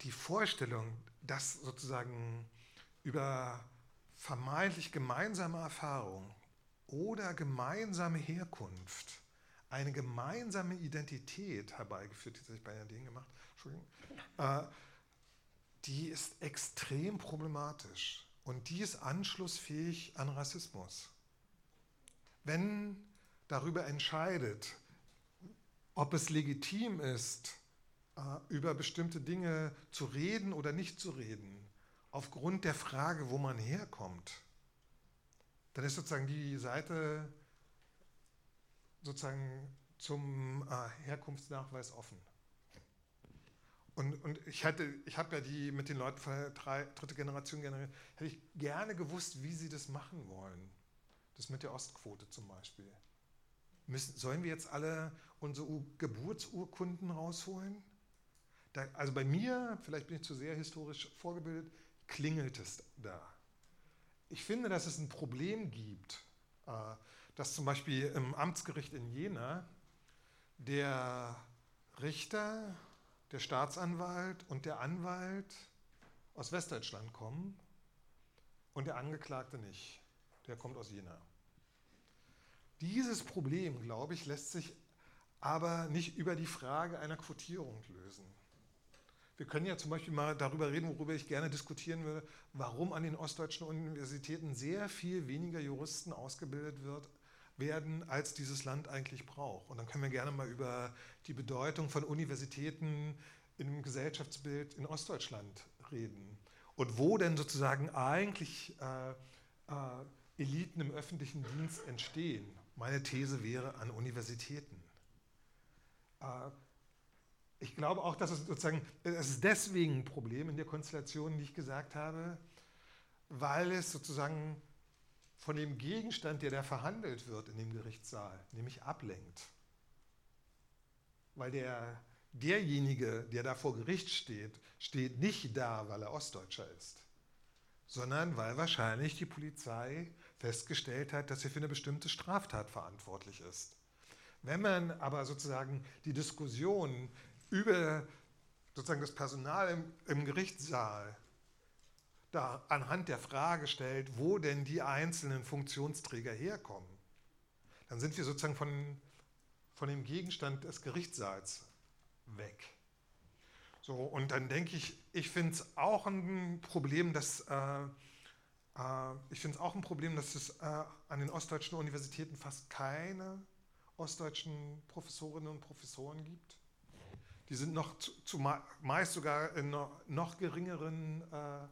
Die Vorstellung, dass sozusagen über vermeintlich gemeinsame Erfahrung oder gemeinsame Herkunft eine gemeinsame Identität herbeigeführt, die sich bei den gemacht, Entschuldigung, äh, die ist extrem problematisch. Und die ist anschlussfähig an Rassismus. Wenn darüber entscheidet, ob es legitim ist, äh, über bestimmte Dinge zu reden oder nicht zu reden, aufgrund der Frage, wo man herkommt, dann ist sozusagen die Seite sozusagen zum äh, Herkunftsnachweis offen. Und, und ich, ich habe ja die mit den Leuten von der dritte Generation generiert, hätte ich gerne gewusst, wie sie das machen wollen. Das mit der Ostquote zum Beispiel. Müssen, sollen wir jetzt alle unsere Geburtsurkunden rausholen? Da, also bei mir, vielleicht bin ich zu sehr historisch vorgebildet, klingelt es da. Ich finde, dass es ein Problem gibt, äh, dass zum Beispiel im Amtsgericht in Jena der Richter der Staatsanwalt und der Anwalt aus Westdeutschland kommen und der Angeklagte nicht. Der kommt aus Jena. Dieses Problem, glaube ich, lässt sich aber nicht über die Frage einer Quotierung lösen. Wir können ja zum Beispiel mal darüber reden, worüber ich gerne diskutieren würde, warum an den ostdeutschen Universitäten sehr viel weniger Juristen ausgebildet wird werden, als dieses Land eigentlich braucht. Und dann können wir gerne mal über die Bedeutung von Universitäten im Gesellschaftsbild in Ostdeutschland reden. Und wo denn sozusagen eigentlich äh, äh, Eliten im öffentlichen Dienst entstehen. Meine These wäre an Universitäten. Äh, ich glaube auch, dass es sozusagen, es ist deswegen ein Problem in der Konstellation, die ich gesagt habe, weil es sozusagen von dem Gegenstand, der da verhandelt wird in dem Gerichtssaal, nämlich ablenkt. Weil der, derjenige, der da vor Gericht steht, steht nicht da, weil er Ostdeutscher ist, sondern weil wahrscheinlich die Polizei festgestellt hat, dass er für eine bestimmte Straftat verantwortlich ist. Wenn man aber sozusagen die Diskussion über sozusagen das Personal im, im Gerichtssaal da anhand der Frage stellt, wo denn die einzelnen Funktionsträger herkommen, dann sind wir sozusagen von, von dem Gegenstand des Gerichtssaals weg. So, und dann denke ich, ich finde es auch ein Problem, dass äh, äh, ich finde es auch ein Problem, dass es äh, an den ostdeutschen Universitäten fast keine ostdeutschen Professorinnen und Professoren gibt. die sind noch zu, zu meist sogar in noch, geringeren äh,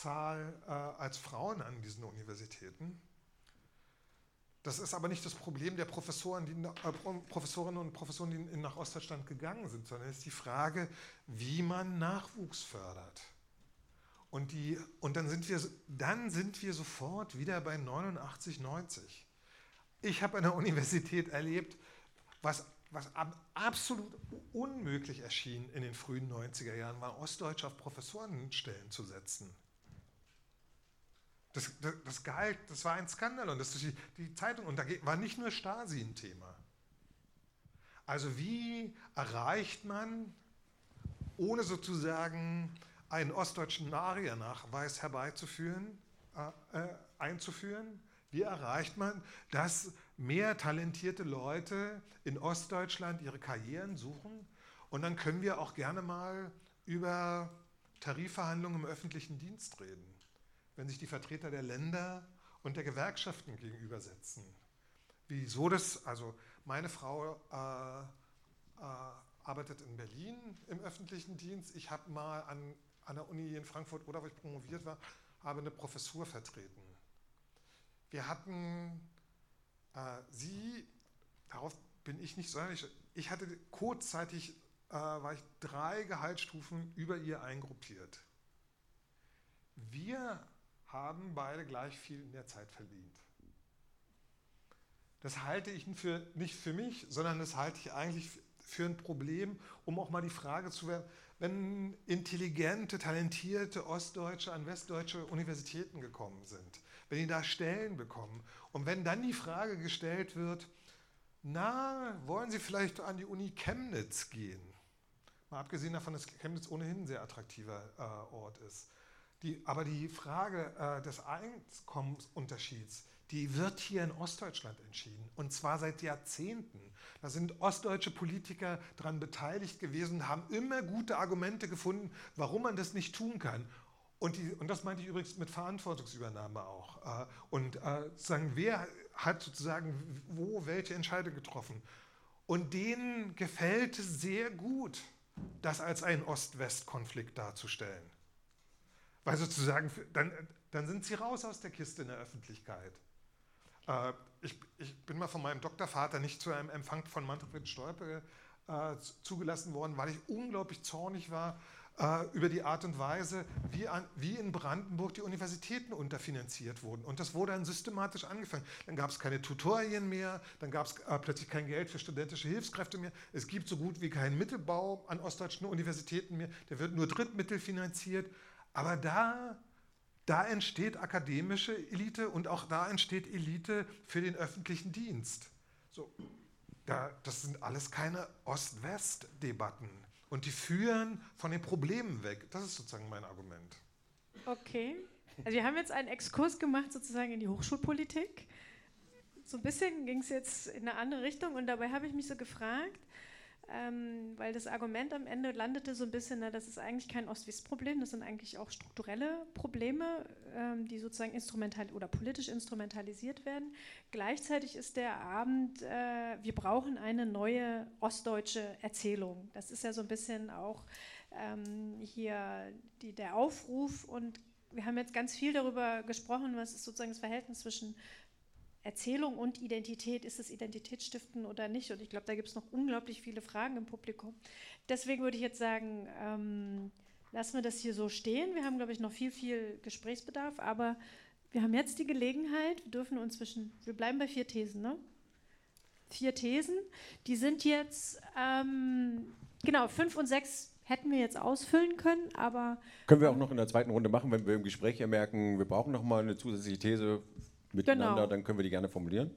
Zahl äh, als Frauen an diesen Universitäten. Das ist aber nicht das Problem der Professoren, die, äh, Professorinnen und Professoren, die nach Ostdeutschland gegangen sind, sondern es ist die Frage, wie man Nachwuchs fördert. Und, die, und dann, sind wir, dann sind wir sofort wieder bei 89, 90. Ich habe an der Universität erlebt, was, was absolut unmöglich erschien in den frühen 90er Jahren, war Ostdeutsch auf Professorenstellen zu setzen. Das, das, das galt, das war ein Skandal und das die, die Zeitung, und da war nicht nur Stasi ein Thema. Also wie erreicht man, ohne sozusagen einen ostdeutschen Ariernachweis herbeizuführen, äh, äh, einzuführen, wie erreicht man, dass mehr talentierte Leute in Ostdeutschland ihre Karrieren suchen? Und dann können wir auch gerne mal über Tarifverhandlungen im öffentlichen Dienst reden wenn sich die Vertreter der Länder und der Gewerkschaften gegenübersetzen. Wieso das, also meine Frau äh, äh, arbeitet in Berlin im öffentlichen Dienst. Ich habe mal an, an der Uni in Frankfurt oder wo ich promoviert war, habe eine Professur vertreten. Wir hatten äh, sie, darauf bin ich nicht sondern ich, ich hatte kurzzeitig, äh, war ich drei Gehaltsstufen über ihr eingruppiert. Wir haben beide gleich viel der Zeit verdient. Das halte ich für, nicht für mich, sondern das halte ich eigentlich für ein Problem, um auch mal die Frage zu werden, wenn intelligente, talentierte Ostdeutsche an westdeutsche Universitäten gekommen sind, wenn die da Stellen bekommen und wenn dann die Frage gestellt wird, na, wollen Sie vielleicht an die Uni Chemnitz gehen? Mal abgesehen davon, dass Chemnitz ohnehin ein sehr attraktiver äh, Ort ist. Die, aber die Frage äh, des Einkommensunterschieds, die wird hier in Ostdeutschland entschieden. Und zwar seit Jahrzehnten. Da sind ostdeutsche Politiker daran beteiligt gewesen haben immer gute Argumente gefunden, warum man das nicht tun kann. Und, die, und das meinte ich übrigens mit Verantwortungsübernahme auch. Äh, und äh, sagen, wer hat sozusagen wo welche Entscheidung getroffen? Und denen gefällt es sehr gut, das als einen Ost-West-Konflikt darzustellen. Weil sozusagen, dann, dann sind sie raus aus der Kiste in der Öffentlichkeit. Äh, ich, ich, bin mal von meinem Doktorvater nicht zu einem Empfang von Manfred Stolpe äh, zugelassen worden, weil ich unglaublich zornig war äh, über die Art und Weise, wie, an, wie, in Brandenburg die Universitäten unterfinanziert wurden. Und das wurde dann systematisch angefangen. Dann gab es keine Tutorien mehr, dann gab es äh, plötzlich kein Geld für studentische Hilfskräfte mehr. Es gibt so gut wie keinen Mittelbau an ostdeutschen Universitäten mehr. Der wird nur drittmittelfinanziert. Aber da, da entsteht akademische Elite und auch da entsteht Elite für den öffentlichen Dienst. So, da, das sind alles keine Ost-West-Debatten. Und die führen von den Problemen weg. Das ist sozusagen mein Argument. Okay. Also wir haben jetzt einen Exkurs gemacht sozusagen in die Hochschulpolitik. So ein bisschen ging es jetzt in eine andere Richtung und dabei habe ich mich so gefragt, ähm, weil das Argument am Ende landete so ein bisschen, na, das ist eigentlich kein Ost-West-Problem, das sind eigentlich auch strukturelle Probleme, ähm, die sozusagen instrumental oder politisch instrumentalisiert werden. Gleichzeitig ist der Abend, äh, wir brauchen eine neue ostdeutsche Erzählung. Das ist ja so ein bisschen auch ähm, hier die, der Aufruf und wir haben jetzt ganz viel darüber gesprochen, was ist sozusagen das Verhältnis zwischen Erzählung und Identität, ist es Identitätsstiften oder nicht? Und ich glaube, da gibt es noch unglaublich viele Fragen im Publikum. Deswegen würde ich jetzt sagen, ähm, lassen wir das hier so stehen. Wir haben, glaube ich, noch viel, viel Gesprächsbedarf, aber wir haben jetzt die Gelegenheit, wir dürfen uns zwischen, wir bleiben bei vier Thesen, ne? Vier Thesen, die sind jetzt, ähm, genau, fünf und sechs hätten wir jetzt ausfüllen können, aber. Können wir auch noch in der zweiten Runde machen, wenn wir im Gespräch hier merken, wir brauchen noch mal eine zusätzliche These miteinander, genau. dann können wir die gerne formulieren.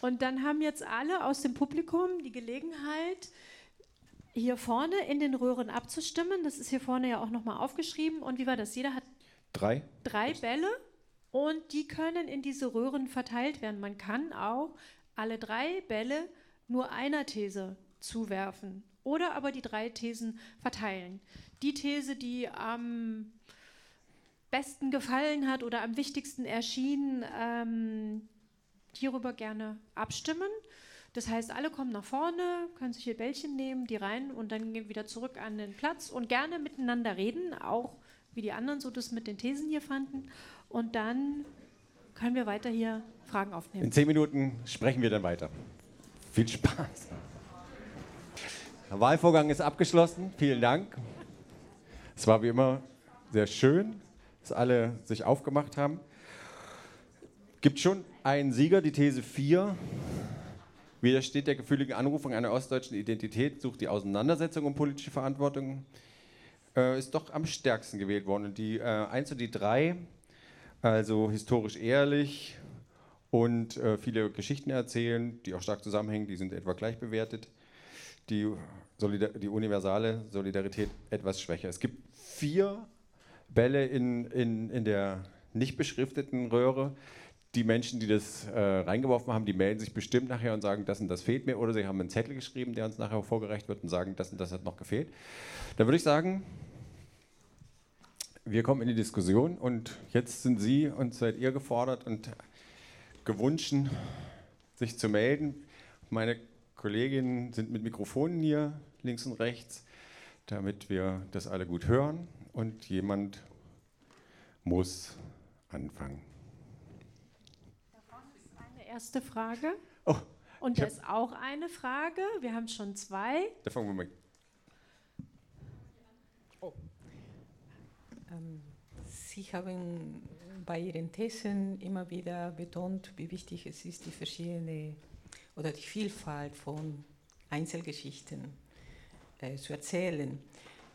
Und dann haben jetzt alle aus dem Publikum die Gelegenheit, hier vorne in den Röhren abzustimmen. Das ist hier vorne ja auch nochmal aufgeschrieben. Und wie war das? Jeder hat drei, drei Bälle und die können in diese Röhren verteilt werden. Man kann auch alle drei Bälle nur einer These zuwerfen oder aber die drei Thesen verteilen. Die These, die am besten gefallen hat oder am wichtigsten erschien, ähm, hierüber gerne abstimmen. Das heißt, alle kommen nach vorne, können sich ihr Bällchen nehmen, die rein und dann gehen wieder zurück an den Platz und gerne miteinander reden, auch wie die anderen so das mit den Thesen hier fanden. Und dann können wir weiter hier Fragen aufnehmen. In zehn Minuten sprechen wir dann weiter. Viel Spaß. Der Wahlvorgang ist abgeschlossen. Vielen Dank. Es war wie immer sehr schön, dass alle sich aufgemacht haben. Gibt schon einen Sieger, die These 4. Widersteht der gefühligen Anrufung einer ostdeutschen Identität, sucht die Auseinandersetzung um politische Verantwortung, äh, ist doch am stärksten gewählt worden. Und die äh, 1 und die 3, also historisch ehrlich und äh, viele Geschichten erzählen, die auch stark zusammenhängen, die sind etwa gleich bewertet. Die, Solidar die universale Solidarität etwas schwächer. Es gibt vier Bälle in, in, in der nicht beschrifteten Röhre die Menschen, die das äh, reingeworfen haben, die melden sich bestimmt nachher und sagen, das und das fehlt mir. Oder sie haben einen Zettel geschrieben, der uns nachher vorgereicht wird und sagen, das und das hat noch gefehlt. Da würde ich sagen, wir kommen in die Diskussion und jetzt sind Sie und seid ihr gefordert und gewünscht, sich zu melden. Meine Kolleginnen sind mit Mikrofonen hier links und rechts, damit wir das alle gut hören und jemand muss anfangen. erste Frage. Oh, Und da ist auch eine Frage. Wir haben schon zwei. Da fangen wir mal. Oh. Ähm, Sie haben bei Ihren Thesen immer wieder betont, wie wichtig es ist, die verschiedene oder die Vielfalt von Einzelgeschichten äh, zu erzählen.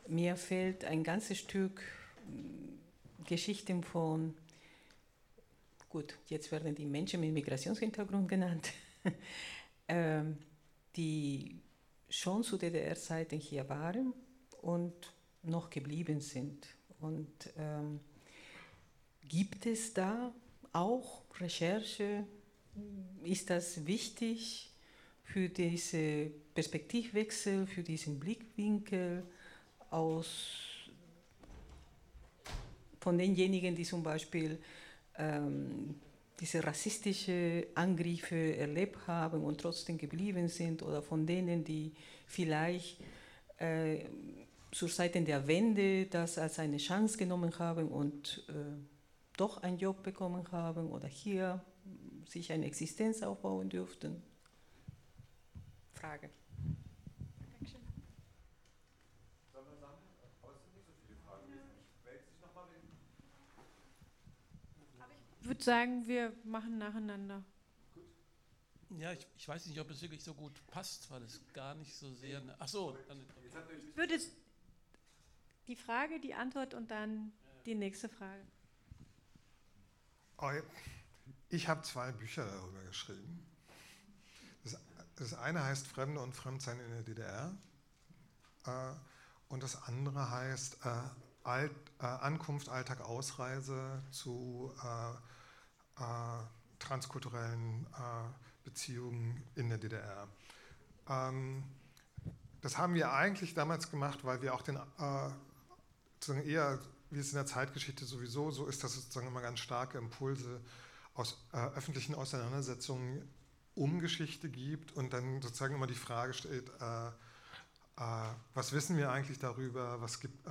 Mir fehlt ein ganzes Stück mm, Geschichten von gut, jetzt werden die Menschen mit Migrationshintergrund genannt, [laughs] ähm, die schon zu DDR-Zeiten hier waren und noch geblieben sind. Und ähm, gibt es da auch Recherche? Ist das wichtig für diese Perspektivwechsel, für diesen Blickwinkel aus von denjenigen, die zum Beispiel ähm, diese rassistische Angriffe erlebt haben und trotzdem geblieben sind oder von denen, die vielleicht äh, zur Seite der Wende das als eine Chance genommen haben und äh, doch einen Job bekommen haben oder hier sich eine Existenz aufbauen dürften? Frage. Würde sagen, wir machen nacheinander. Ja, ich, ich, weiß nicht, ob es wirklich so gut passt, weil es gar nicht so sehr. Ach so, dann. Ich würde die Frage, die Antwort und dann die nächste Frage. Ich habe zwei Bücher darüber geschrieben. Das, das, eine heißt Fremde und Fremdsein in der DDR äh, und das andere heißt äh, Alt, äh, Ankunft, Alltag, Ausreise zu äh, äh, transkulturellen äh, Beziehungen in der DDR. Ähm, das haben wir eigentlich damals gemacht, weil wir auch den, äh, sozusagen eher, wie es in der Zeitgeschichte sowieso so ist, dass es sozusagen immer ganz starke Impulse aus äh, öffentlichen Auseinandersetzungen um Geschichte gibt und dann sozusagen immer die Frage steht, äh, äh, was wissen wir eigentlich darüber, was gibt,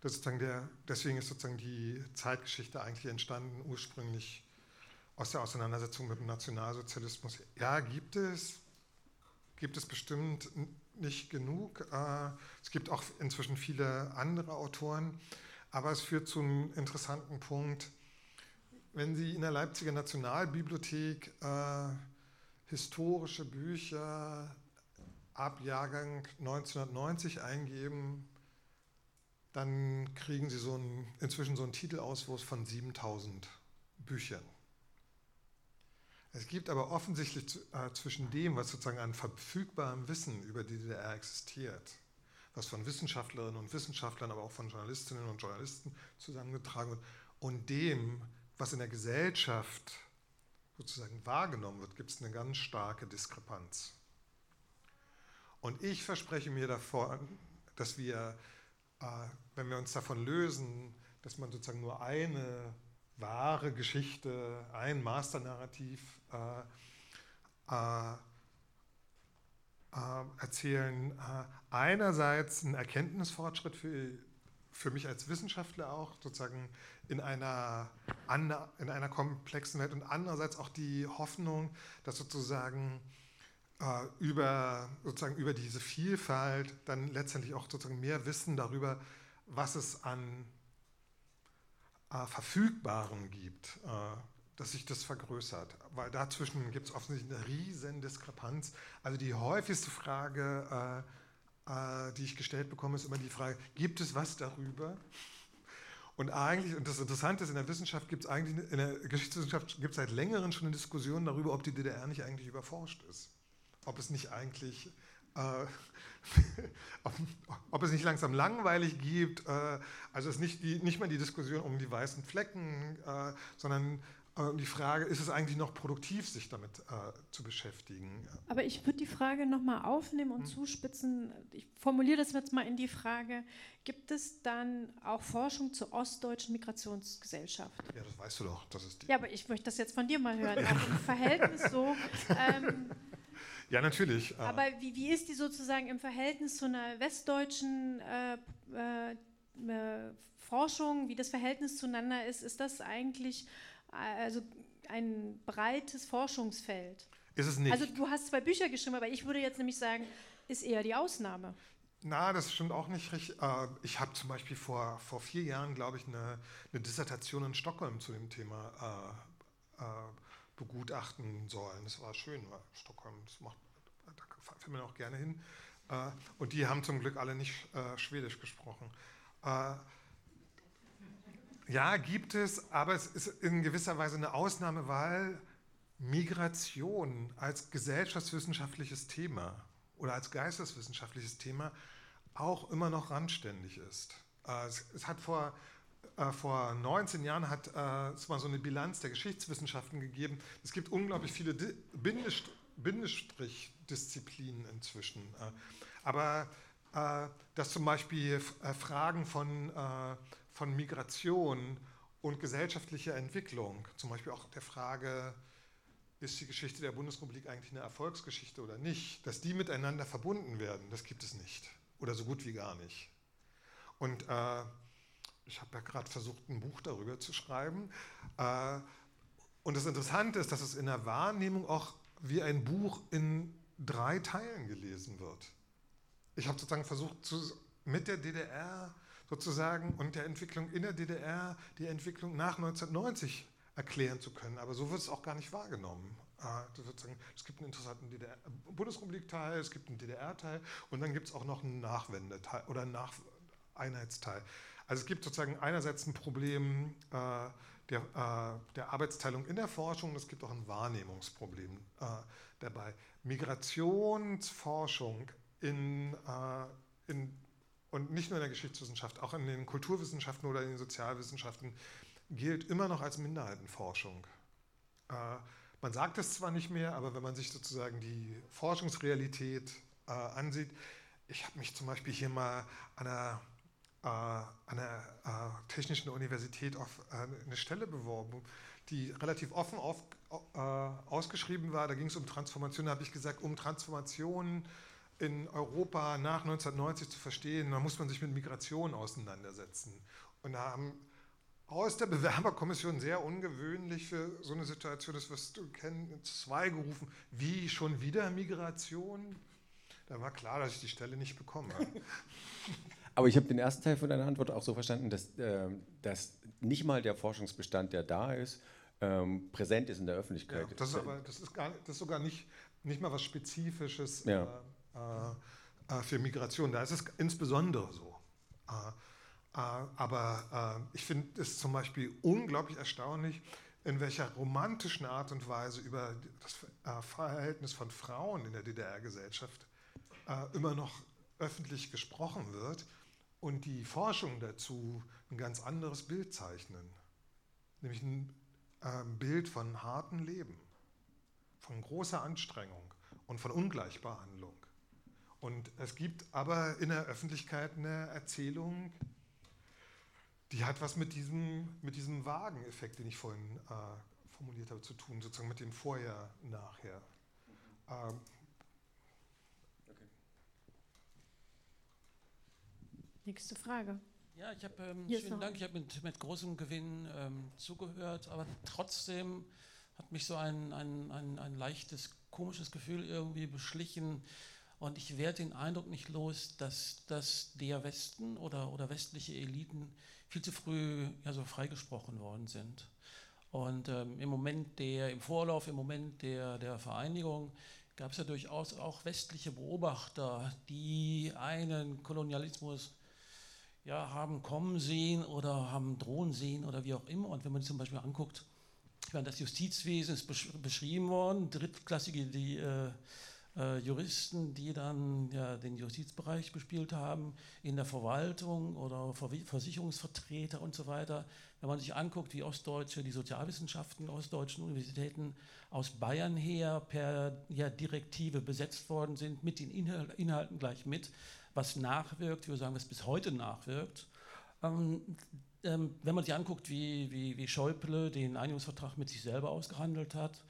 sozusagen der, deswegen ist sozusagen die Zeitgeschichte eigentlich entstanden ursprünglich aus der Auseinandersetzung mit dem Nationalsozialismus. Ja, gibt es, gibt es bestimmt nicht genug. Äh, es gibt auch inzwischen viele andere Autoren, aber es führt zu einem interessanten Punkt. Wenn Sie in der Leipziger Nationalbibliothek äh, historische Bücher ab Jahrgang 1990 eingeben, dann kriegen Sie so einen, inzwischen so einen Titelauswurf von 7000 Büchern. Es gibt aber offensichtlich äh, zwischen dem, was sozusagen an verfügbarem Wissen über die DDR existiert, was von Wissenschaftlerinnen und Wissenschaftlern, aber auch von Journalistinnen und Journalisten zusammengetragen wird, und dem, was in der Gesellschaft sozusagen wahrgenommen wird, gibt es eine ganz starke Diskrepanz. Und ich verspreche mir davon, dass wir, äh, wenn wir uns davon lösen, dass man sozusagen nur eine wahre Geschichte, ein Masternarrativ äh, äh, äh, erzählen äh, einerseits einen Erkenntnisfortschritt für, für mich als Wissenschaftler auch, sozusagen in einer, in einer komplexen Welt und andererseits auch die Hoffnung, dass sozusagen über, sozusagen über diese Vielfalt dann letztendlich auch sozusagen mehr Wissen darüber, was es an äh, Verfügbaren gibt, äh, dass sich das vergrößert. Weil dazwischen gibt es offensichtlich eine riesen Diskrepanz. Also die häufigste Frage, äh, äh, die ich gestellt bekomme, ist immer die Frage, gibt es was darüber? Und eigentlich, und das Interessante ist, in der Wissenschaft gibt es eigentlich, in der Geschichtswissenschaft gibt es seit längerem schon eine Diskussion darüber, ob die DDR nicht eigentlich überforscht ist. Ob es nicht eigentlich äh, [laughs] ob, ob, es nicht langsam langweilig gibt. Äh, also es ist nicht, die, nicht mehr die Diskussion um die weißen Flecken, äh, sondern äh, die Frage, ist es eigentlich noch produktiv, sich damit äh, zu beschäftigen? Aber ich würde die Frage nochmal aufnehmen und hm. zuspitzen. Ich formuliere das jetzt mal in die Frage, gibt es dann auch Forschung zur ostdeutschen Migrationsgesellschaft? Ja, das weißt du doch. Das ist ja, aber ich möchte das jetzt von dir mal hören. Auch im Verhältnis so. Ähm, [laughs] ja, natürlich. Äh. Aber wie, wie ist die sozusagen im Verhältnis zu einer westdeutschen äh, äh, äh, Forschung, wie das Verhältnis zueinander ist? Ist das eigentlich also ein breites Forschungsfeld? Ist es nicht. Also du hast zwei Bücher geschrieben, aber ich würde jetzt nämlich sagen, ist eher die Ausnahme. Na, das stimmt auch nicht richtig. Äh, ich habe zum Beispiel vor, vor vier Jahren, glaube ich, eine, eine Dissertation in Stockholm zu dem Thema äh, äh, begutachten sollen. Das war schön, weil Stockholm, das macht, da fährt man auch gerne hin. Äh, und die haben zum Glück alle nicht äh, Schwedisch gesprochen. Äh, ja, gibt es, aber es ist in gewisser Weise eine Ausnahme, weil Migration als gesellschaftswissenschaftliches Thema oder als geisteswissenschaftliches Thema auch immer noch randständig ist. Es, es hat vor äh, vor 19 Jahren hat äh, es mal so eine Bilanz der Geschichtswissenschaften gegeben. Es gibt unglaublich viele Di Bindestrichdisziplinen inzwischen. Äh, aber äh, dass zum Beispiel äh, Fragen von, äh, von Migration und gesellschaftlicher Entwicklung, zum Beispiel auch der Frage, ist die Geschichte der Bundesrepublik eigentlich eine Erfolgsgeschichte oder nicht, dass die miteinander verbunden werden, das gibt es nicht oder so gut wie gar nicht. Und äh, ich habe ja gerade versucht, ein Buch darüber zu schreiben. Äh, und das Interessante ist, dass es in der Wahrnehmung auch wie ein Buch in drei Teilen gelesen wird. Ich habe sozusagen versucht, mit der DDR sozusagen und der Entwicklung in der DDR die Entwicklung nach 1990 erklären zu können. Aber so wird es auch gar nicht wahrgenommen. Äh, es gibt einen interessanten Bundesrepublik-Teil, es gibt einen DDR-Teil und dann gibt es auch noch einen Nachwendeteil oder einen Nacheinheitsteil. Also es gibt sozusagen einerseits ein Problem äh, der, äh, der, Arbeitsteilung in der Forschung, es gibt auch ein Wahrnehmungsproblem äh, dabei. Migrationsforschung in, äh, in, und nicht nur in der Geschichtswissenschaft, auch in den Kulturwissenschaften oder in den Sozialwissenschaften gilt immer noch als Minderheitenforschung. Äh, man sagt es zwar nicht mehr, aber wenn man sich sozusagen die Forschungsrealität äh, ansieht, ich habe mich zum Beispiel hier mal an einer äh, an der äh, Technischen Universität auf äh, eine Stelle beworben, die relativ offen auf, ausgeschrieben war. Da ging es um Transformation. Da habe ich gesagt, um Transformation in Europa nach 1990 zu verstehen, da muss man sich mit Migration auseinandersetzen. Und da haben aus der Bewerberkommission sehr ungewöhnlich für so eine Situation, das wirst du kennen, zwei gerufen, wie schon wieder Migration? Da war klar, dass ich die Stelle nicht bekomme. [laughs] Aber ich habe den ersten Teil von deiner Antwort auch so verstanden, dass, äh, dass nicht mal der Forschungsbestand, der da ist, ähm, präsent ist in der Öffentlichkeit. Ja, das, ist aber, das, ist gar, das ist sogar nicht, nicht mal was Spezifisches ja. äh, für Migration. Da ist es insbesondere so. Äh, äh, aber äh, ich finde es zum Beispiel unglaublich erstaunlich, in welcher romantischen Art und Weise über das Verhältnis von Frauen in der DDR-Gesellschaft immer noch öffentlich gesprochen wird und die Forschung dazu ein ganz anderes Bild zeichnen, nämlich ein äh, Bild von hartem Leben, von großer Anstrengung und von Ungleichbehandlung. Und es gibt aber in der Öffentlichkeit eine Erzählung, die hat was mit diesem, mit diesem Wageneffekt, den ich vorhin äh, formuliert habe, zu tun, sozusagen mit dem Vorher, Nachher. Ähm, okay. Nächste Frage. Ja, ich habe ähm, vielen Dank. Ich habe mit, mit, großem Gewinn ähm, zugehört, aber trotzdem hat mich so ein, ein, ein, ein leichtes, komisches Gefühl irgendwie beschlichen. Und ich werde den Eindruck nicht los, dass, dass der Westen oder, oder westliche Eliten viel zu früh ja, so freigesprochen worden sind. Und ähm, im Moment der, im Vorlauf, im Moment der, der Vereinigung gab es ja durchaus auch westliche Beobachter, die einen Kolonialismus ja, haben kommen sehen oder haben drohen sehen oder wie auch immer. Und wenn man zum Beispiel anguckt, ich meine, das Justizwesen ist beschrieben worden, drittklassige die, äh, äh, Juristen, die dann ja, den Justizbereich bespielt haben, in der Verwaltung oder Versicherungsvertreter und so weiter. Wenn man sich anguckt, wie Ostdeutsche, die Sozialwissenschaften ostdeutschen Universitäten aus Bayern her per ja, Direktive besetzt worden sind, mit den Inhalten gleich mit, was nachwirkt, würde sagen, was bis heute nachwirkt. Ähm, ähm, wenn man sich anguckt, wie, wie, wie Schäuble den Einigungsvertrag mit sich selber ausgehandelt hat,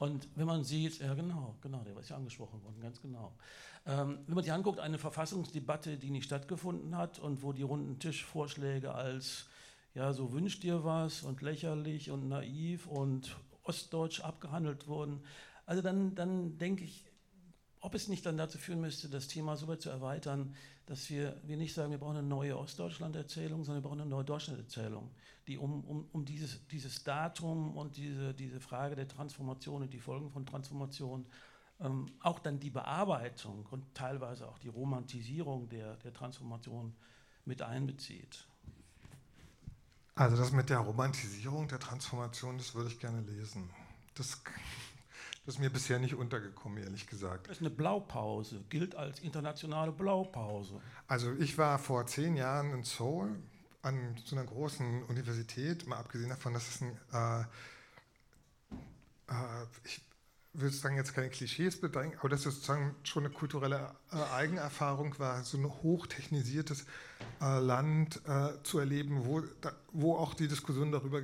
und wenn man sieht, ja genau, genau, der war ja angesprochen worden, ganz genau. Ähm, wenn man sich anguckt, eine Verfassungsdebatte, die nicht stattgefunden hat und wo die runden Tischvorschläge als, ja, so wünscht ihr was und lächerlich und naiv und ostdeutsch abgehandelt wurden, also dann, dann denke ich, ob es nicht dann dazu führen müsste, das Thema so weit zu erweitern, dass wir, wir nicht sagen, wir brauchen eine neue Ostdeutschland-Erzählung, sondern wir brauchen eine neue Deutschland-Erzählung, die um, um, um dieses, dieses Datum und diese, diese Frage der Transformation und die Folgen von Transformation, ähm, auch dann die Bearbeitung und teilweise auch die Romantisierung der, der Transformation mit einbezieht. Also das mit der Romantisierung der Transformation, das würde ich gerne lesen. Das das ist mir bisher nicht untergekommen, ehrlich gesagt. Das ist eine Blaupause, gilt als internationale Blaupause. Also ich war vor zehn Jahren in Seoul an so einer großen Universität, mal abgesehen davon, dass es ein, äh, äh, ich würde sagen, jetzt keine Klischees bedrängen, aber dass es sozusagen schon eine kulturelle äh, Eigenerfahrung war, so ein hochtechnisiertes äh, Land äh, zu erleben, wo, da, wo auch die Diskussion darüber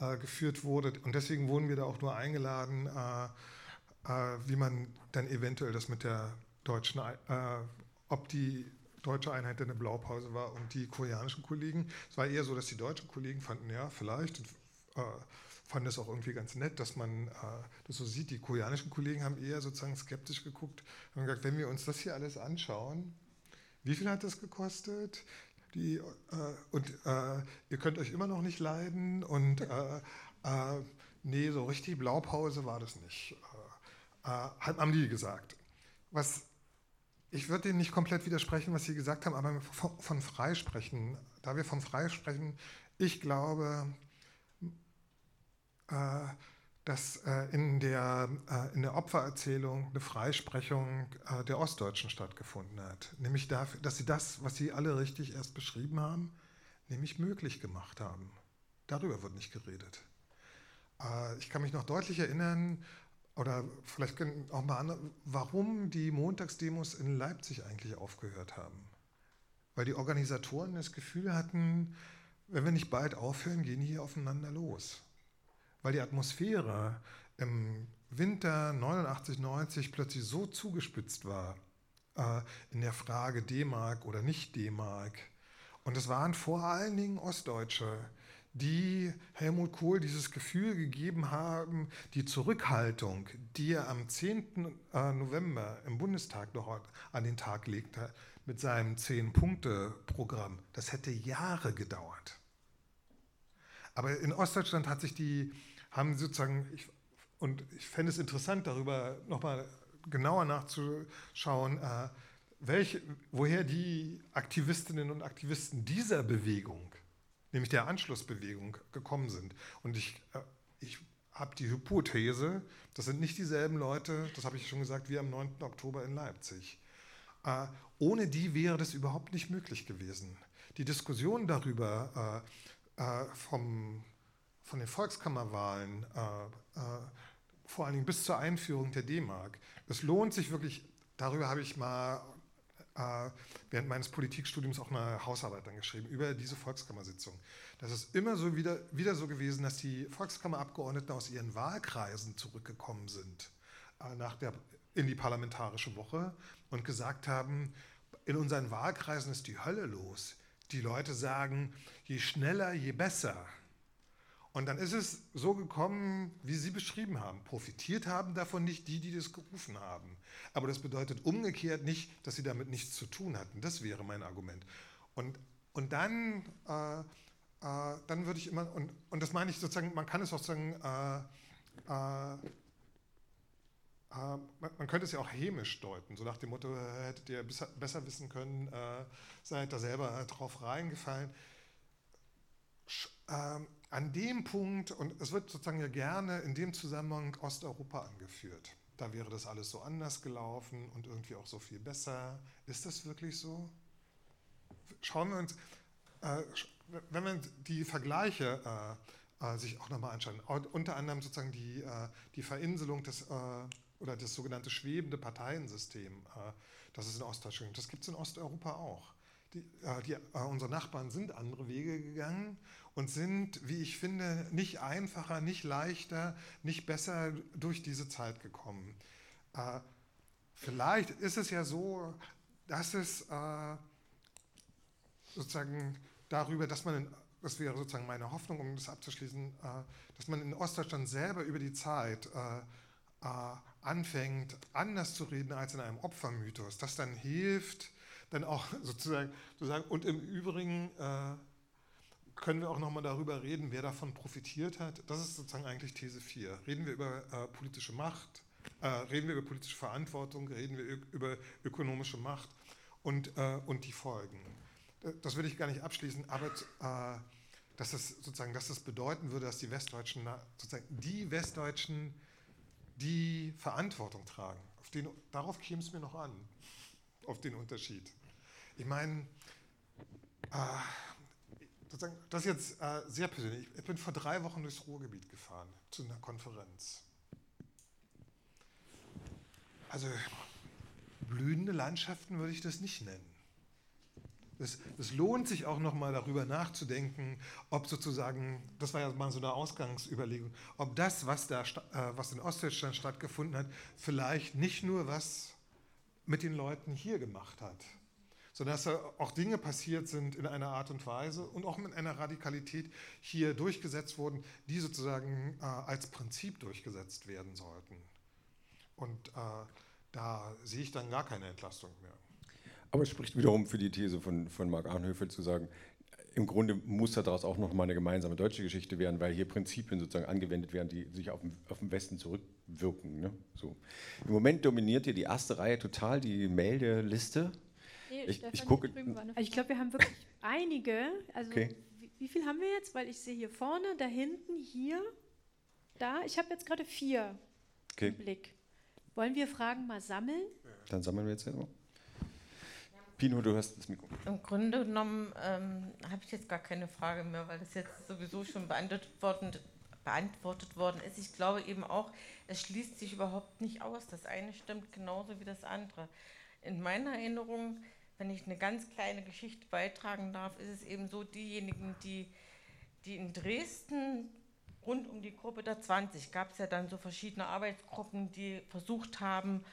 äh, geführt wurde. Und deswegen wurden wir da auch nur eingeladen, äh, äh, wie man dann eventuell das mit der deutschen, äh, ob die deutsche Einheit eine Blaupause war und die koreanischen Kollegen. Es war eher so, dass die deutschen Kollegen fanden, ja, vielleicht, äh, fanden es auch irgendwie ganz nett, dass man äh, das so sieht. Die koreanischen Kollegen haben eher sozusagen skeptisch geguckt und gesagt, wenn wir uns das hier alles anschauen, wie viel hat das gekostet? Die, äh, und äh, ihr könnt euch immer noch nicht leiden und äh, äh nee, so richtig Blaupause war das nicht, äh, äh, haben die gesagt. Was, ich würde Ihnen nicht komplett widersprechen, was Sie gesagt haben, aber von, von Freisprechen, da wir vom Freisprechen, ich glaube, dass äh, in, der, äh, in der Opfererzählung eine Freisprechung äh, der Ostdeutschen stattgefunden hat. Nämlich dafür, dass sie das, was sie alle richtig erst beschrieben haben, nämlich möglich gemacht haben. Darüber wird nicht geredet. Äh, ich kann mich noch deutlich erinnern, oder vielleicht auch mal an, warum die Montagsdemos in Leipzig eigentlich aufgehört haben. Weil die Organisatoren das Gefühl hatten, wenn wir nicht bald aufhören, gehen die hier aufeinander los weil die Atmosphäre im Winter 89, 90 plötzlich so zugespitzt war äh, in der Frage D-Mark oder nicht D-Mark. Und es waren vor allen Dingen Ostdeutsche, die Helmut Kohl dieses Gefühl gegeben haben, die Zurückhaltung, die er am 10. Äh, November im Bundestag noch an den Tag legte, mit seinem Zehn-Punkte-Programm, das hätte Jahre gedauert. Aber in Ostdeutschland hat sich die haben sozusagen, ich, und ich fände es interessant, darüber nochmal genauer nachzuschauen, äh, welche, woher die Aktivistinnen und Aktivisten dieser Bewegung, nämlich der Anschlussbewegung, gekommen sind. Und ich, äh, ich habe die Hypothese, das sind nicht dieselben Leute, das habe ich schon gesagt, wie am 9. Oktober in Leipzig. Äh, ohne die wäre das überhaupt nicht möglich gewesen. Die Diskussion darüber äh, äh vom von den Volkskammerwahlen, äh, äh, vor allen Dingen bis zur Einführung der D-Mark. Es lohnt sich wirklich, darüber habe ich mal äh, während meines Politikstudiums auch eine Hausarbeit dann geschrieben, über diese Volkskammersitzung. Das ist immer so wieder, wieder so gewesen, dass die Volkskammerabgeordneten aus ihren Wahlkreisen zurückgekommen sind äh, nach der, in die parlamentarische Woche und gesagt haben, in unseren Wahlkreisen ist die Hölle los. Die Leute sagen, je schneller, je besser. Und dann ist es so gekommen, wie Sie beschrieben haben. Profitiert haben davon nicht die, die das gerufen haben. Aber das bedeutet umgekehrt nicht, dass sie damit nichts zu tun hatten. Das wäre mein Argument. Und, und dann, äh, äh, dann würde ich immer, und, und das meine ich sozusagen, man kann es auch sagen, äh, äh man könnte es ja auch hämisch deuten, so nach dem Motto, hättet ihr besser wissen können, äh, seid da selber drauf reingefallen. Ähm, an dem Punkt, und es wird sozusagen ja gerne in dem Zusammenhang Osteuropa angeführt, da wäre das alles so anders gelaufen und irgendwie auch so viel besser. Ist das wirklich so? Schauen wir uns, äh, wenn wir die Vergleiche äh, äh, sich auch nochmal anschauen, unter anderem sozusagen die, äh, die Verinselung des, äh, oder das sogenannte schwebende Parteiensystem, das ist in Ostdeutschland, das gibt es in Osteuropa auch. Die, die, unsere Nachbarn sind andere Wege gegangen und sind, wie ich finde, nicht einfacher, nicht leichter, nicht besser durch diese Zeit gekommen. Äh, vielleicht ist es ja so, dass es äh, sozusagen darüber, dass man, in, das wäre sozusagen meine Hoffnung, um das abzuschließen, äh, dass man in Ostdeutschland selber über die Zeit äh, äh, anfängt, anders zu reden als in einem Opfermythos, das dann hilft, dann auch [laughs] sozusagen zu sagen, und im Übrigen äh, können wir auch nochmal darüber reden, wer davon profitiert hat. Das ist sozusagen eigentlich These 4. Reden wir über äh, politische Macht, äh, reden wir über politische Verantwortung, reden wir über ökonomische Macht und, äh, und die Folgen. Das will ich gar nicht abschließen, aber äh, dass das sozusagen, dass das bedeuten würde, dass die Westdeutschen, sozusagen die Westdeutschen die Verantwortung tragen. Den, darauf käme es mir noch an, auf den Unterschied. Ich meine, äh, sozusagen, das ist jetzt äh, sehr persönlich. Ich bin vor drei Wochen durchs Ruhrgebiet gefahren zu einer Konferenz. Also blühende Landschaften würde ich das nicht nennen. Es, lohnt sich auch nochmal darüber nachzudenken, ob sozusagen, das war ja mal so eine Ausgangsüberlegung, ob das, was, da, äh, was in Ostdeutschland stattgefunden hat, vielleicht nicht nur was mit den Leuten hier gemacht hat, sondern dass da auch Dinge passiert sind in einer Art und Weise und auch mit einer Radikalität hier durchgesetzt wurden, die sozusagen äh, als Prinzip durchgesetzt werden sollten. Und äh, da sehe ich dann gar keine Entlastung mehr. Aber es spricht wiederum für die These von, von Marc Arnhöfel zu sagen, im Grunde muss daraus auch noch mal eine gemeinsame deutsche Geschichte werden, weil hier Prinzipien sozusagen angewendet werden, die sich auf den, auf den Westen zurückwirken. Ne? So. Im Moment dominiert hier die erste Reihe total die Meldeliste ich, ich gucke. Also ich glaube, wir haben wirklich einige. Also okay. wie, wie, viel haben wir jetzt? Weil ich sehe hier vorne, da hinten, hier, da. Ich habe jetzt gerade vier okay. im Blick. Wollen wir Fragen mal sammeln? Dann sammeln wir jetzt erstmal. Pino, du hast das Mikro. Im Grunde genommen ähm, habe ich jetzt gar keine Frage mehr, weil das jetzt sowieso schon beantwortet worden, beantwortet worden ist. Ich glaube eben auch, es schließt sich überhaupt nicht aus. Das eine stimmt genauso wie das andere. In meiner Erinnerung wenn ich eine ganz kleine Geschichte beitragen darf, ist es eben so, diejenigen, die, die in Dresden rund um die Gruppe der 20 gab es ja dann so verschiedene Arbeitsgruppen, die versucht haben,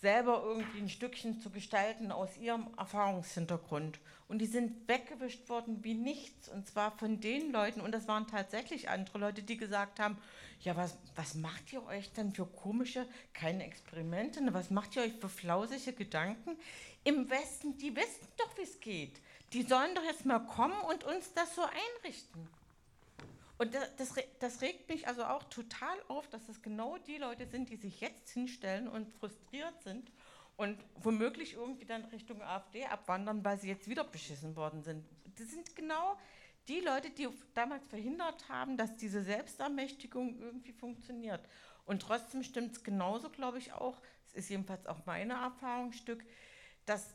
selber irgendwie ein Stückchen zu gestalten aus ihrem Erfahrungshintergrund. Und die sind weggewischt worden wie nichts. Und zwar von den Leuten, und das waren tatsächlich andere Leute, die gesagt haben, ja, was, was macht ihr euch denn für komische, keine Experimente, ne? was macht ihr euch für flausige Gedanken? Im Westen, die wissen doch, wie es geht. Die sollen doch jetzt mal kommen und uns das so einrichten. Und das, das, das, regt mich also auch total auf, dass es genau die Leute sind, die sich jetzt hinstellen und frustriert sind und womöglich irgendwie dann Richtung AfD abwandern, weil sie jetzt wieder beschissen worden sind. Das sind genau die Leute, die damals verhindert haben, dass diese Selbstermächtigung irgendwie funktioniert. Und trotzdem stimmt es genauso, glaube ich, auch, es ist jedenfalls auch meine Erfahrungsstück, dass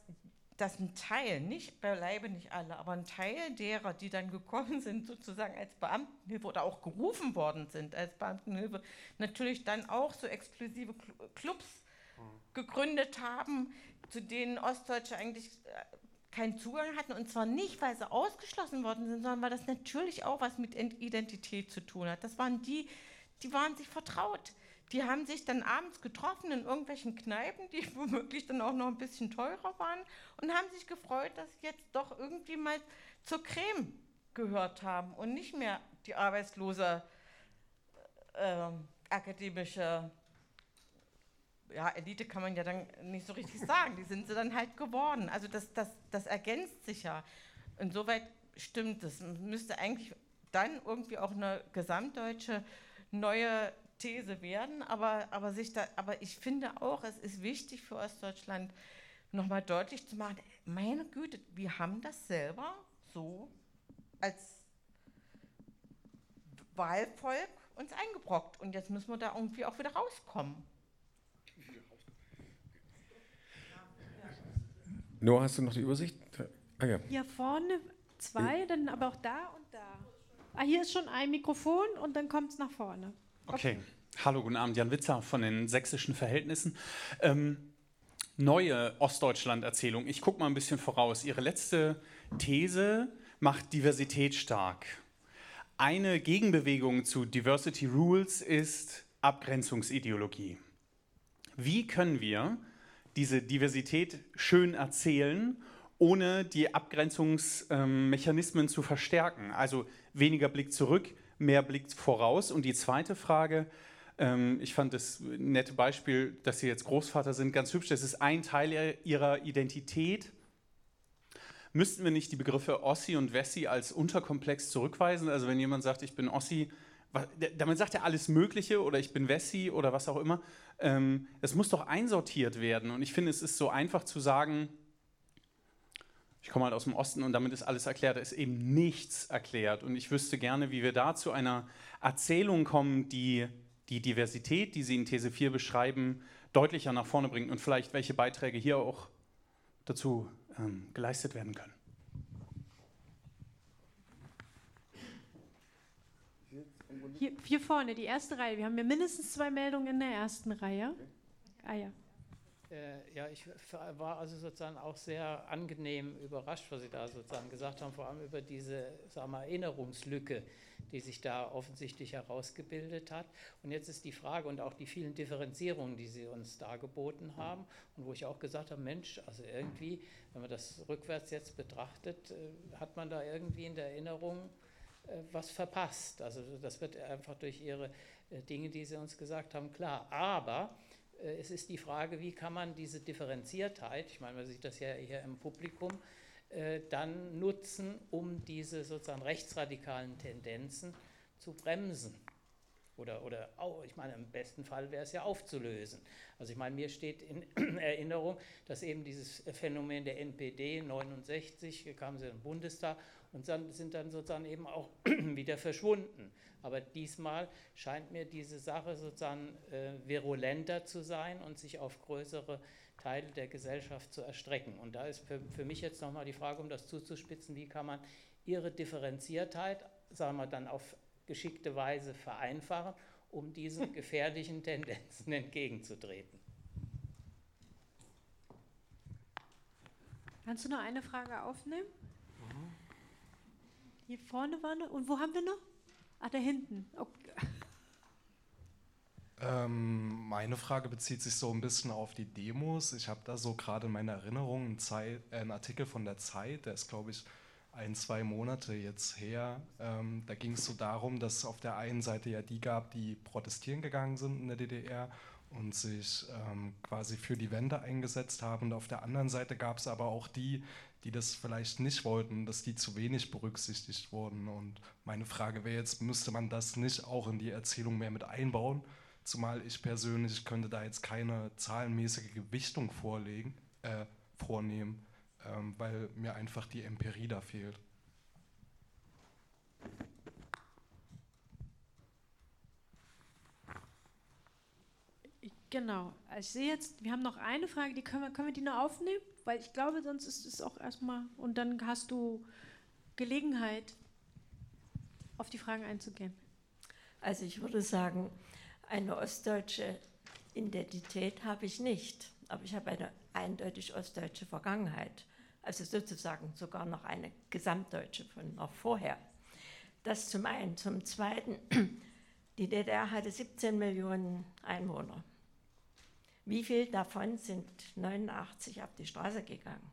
dass ein Teil, nicht beileibe nicht alle, aber ein Teil derer, die dann gekommen sind, sozusagen als Beamtenhilfe oder auch gerufen worden sind als Beamtenhilfe, natürlich dann auch so exklusive Clubs gegründet haben, zu denen Ostdeutsche eigentlich äh, keinen Zugang hatten. Und zwar nicht, weil sie ausgeschlossen worden sind, sondern weil das natürlich auch was mit Identität zu tun hat. Das waren die, die waren sich vertraut Die haben sich dann abends getroffen in irgendwelchen Kneipen, die [laughs] womöglich dann auch noch ein bisschen teurer waren und haben sich gefreut, dass sie jetzt doch irgendwie mal zur Creme gehört haben und nicht mehr die arbeitslose äh, akademische ja, Elite kann man ja dann nicht so richtig [laughs] sagen, die sind sie dann halt geworden. Also das, das, das ergänzt sich ja. Insoweit stimmt es. Müsste eigentlich dann irgendwie auch eine gesamtdeutsche neue These werden, aber, aber, sich da, aber ich finde auch, es ist wichtig für Ostdeutschland nochmal deutlich zu machen, meine Güte, wir haben das selber so als Wahlvolk uns eingebrockt und jetzt müssen wir da irgendwie auch wieder rauskommen. Noah, hast du noch die Übersicht? Ah, ja. Hier vorne zwei, dann aber auch da und da. Ah, hier ist schon ein Mikrofon und dann kommt es nach vorne. Okay. Hallo, guten Abend, Jan Witzer von den sächsischen Verhältnissen. Ähm, neue Ostdeutschland-Erzählung. Ich gucke mal ein bisschen voraus. Ihre letzte These macht Diversität stark. Eine Gegenbewegung zu Diversity Rules ist Abgrenzungsideologie. Wie können wir diese Diversität schön erzählen, ohne die Abgrenzungsmechanismen zu verstärken? Also weniger Blick zurück, mehr Blick voraus. Und die zweite Frage, ähm, ich fand das nette Beispiel, dass Sie jetzt Großvater sind, ganz hübsch. Das ist ein Teil Ihrer Identität. Müssten wir nicht die Begriffe Ossi und Wessi als unterkomplex zurückweisen? Also wenn jemand sagt, ich bin Ossi, damit sagt er alles Mögliche oder ich bin Wessi oder was auch immer. Ähm, das muss doch einsortiert werden. Und ich finde, es ist so einfach zu sagen, ich komme halt aus dem Osten und damit ist alles erklärt. Da ist eben nichts erklärt. Und ich wüsste gerne, wie wir da zu einer Erzählung kommen, die die Diversität, die Sie in These 4 beschreiben, deutlicher nach vorne bringt und vielleicht welche Beiträge hier auch dazu ähm, geleistet werden können. Hier, hier, vorne, die erste Reihe. Wir haben ja mindestens zwei Meldungen in der ersten Reihe. Ah ja. Äh, ja, ich war also sozusagen auch sehr angenehm überrascht, was Sie da sozusagen gesagt haben, vor allem über diese sagen wir, Erinnerungslücke, die sich da offensichtlich herausgebildet hat. Und jetzt ist die Frage und auch die vielen Differenzierungen, die Sie uns dargeboten haben und wo ich auch gesagt habe, Mensch, also irgendwie, wenn man das rückwärts jetzt betrachtet, äh, hat man da irgendwie in der Erinnerung äh, was verpasst. Also das wird einfach durch Ihre Dinge, die Sie uns gesagt haben, klar. Aber äh, es ist die Frage, wie kann man diese Differenziertheit, ich meine, man sieht das ja hier im Publikum, äh, dann nutzen, um diese sozusagen rechtsradikalen Tendenzen zu bremsen. Oder, oder ich meine, im besten Fall wäre es ja aufzulösen. Also ich meine, mir steht in [clears throat] Erinnerung, dass eben dieses Phänomen der NPD 69 kam sie im Bundestag und dann sind dann sozusagen eben auch [clears throat] wieder verschwunden. Aber diesmal scheint mir diese Sache sozusagen äh, virulenter zu sein und sich auf größere Teile der Gesellschaft zu erstrecken. Und da ist für, für mich jetzt nochmal die Frage, um das zuzuspitzen, wie kann man ihre Differenziertheit, sagen wir dann auf geschickte Weise vereinfachen, um diesen [laughs] gefährlichen Tendenzen entgegenzutreten. Kannst du noch eine Frage aufnehmen? Hier vorne war noch. Und wo haben wir noch? Ah, da hinten. Okay. Ähm, meine Frage bezieht sich so ein bisschen auf die Demos. Ich habe da so gerade in meiner Erinnerung einen, Zeit, äh, einen, Artikel von der Zeit, der ist, glaube ich, ein, zwei Monate jetzt her. Ähm, da ging es so darum, dass es auf der einen Seite ja die gab, die protestieren gegangen sind in der DDR und sich ähm, quasi für die Wende eingesetzt haben. Und auf der anderen Seite gab es aber auch die, die das vielleicht nicht wollten, dass die zu wenig berücksichtigt wurden. Und meine Frage wäre jetzt, müsste man das nicht auch in die Erzählung mehr mit einbauen? Zumal ich persönlich, ich könnte da jetzt keine zahlenmäßige Gewichtung vorlegen, äh, vornehmen, ähm, weil mir einfach die Empirie da fehlt. Genau. Ich sehe jetzt, wir haben noch eine Frage, die können wir, können wir die noch aufnehmen? Weil ich glaube, sonst ist es auch erstmal, und dann hast du Gelegenheit, auf die Fragen einzugehen. Also ich würde sagen, eine ostdeutsche Identität habe ich nicht, aber ich habe eine eindeutig ostdeutsche Vergangenheit. Also sozusagen sogar noch eine gesamtdeutsche von noch vorher. Das zum einen. Zum zweiten [clears throat] Die DDR hatte 17 Millionen Einwohner. Wie viel davon sind 89 auf die Straße gegangen?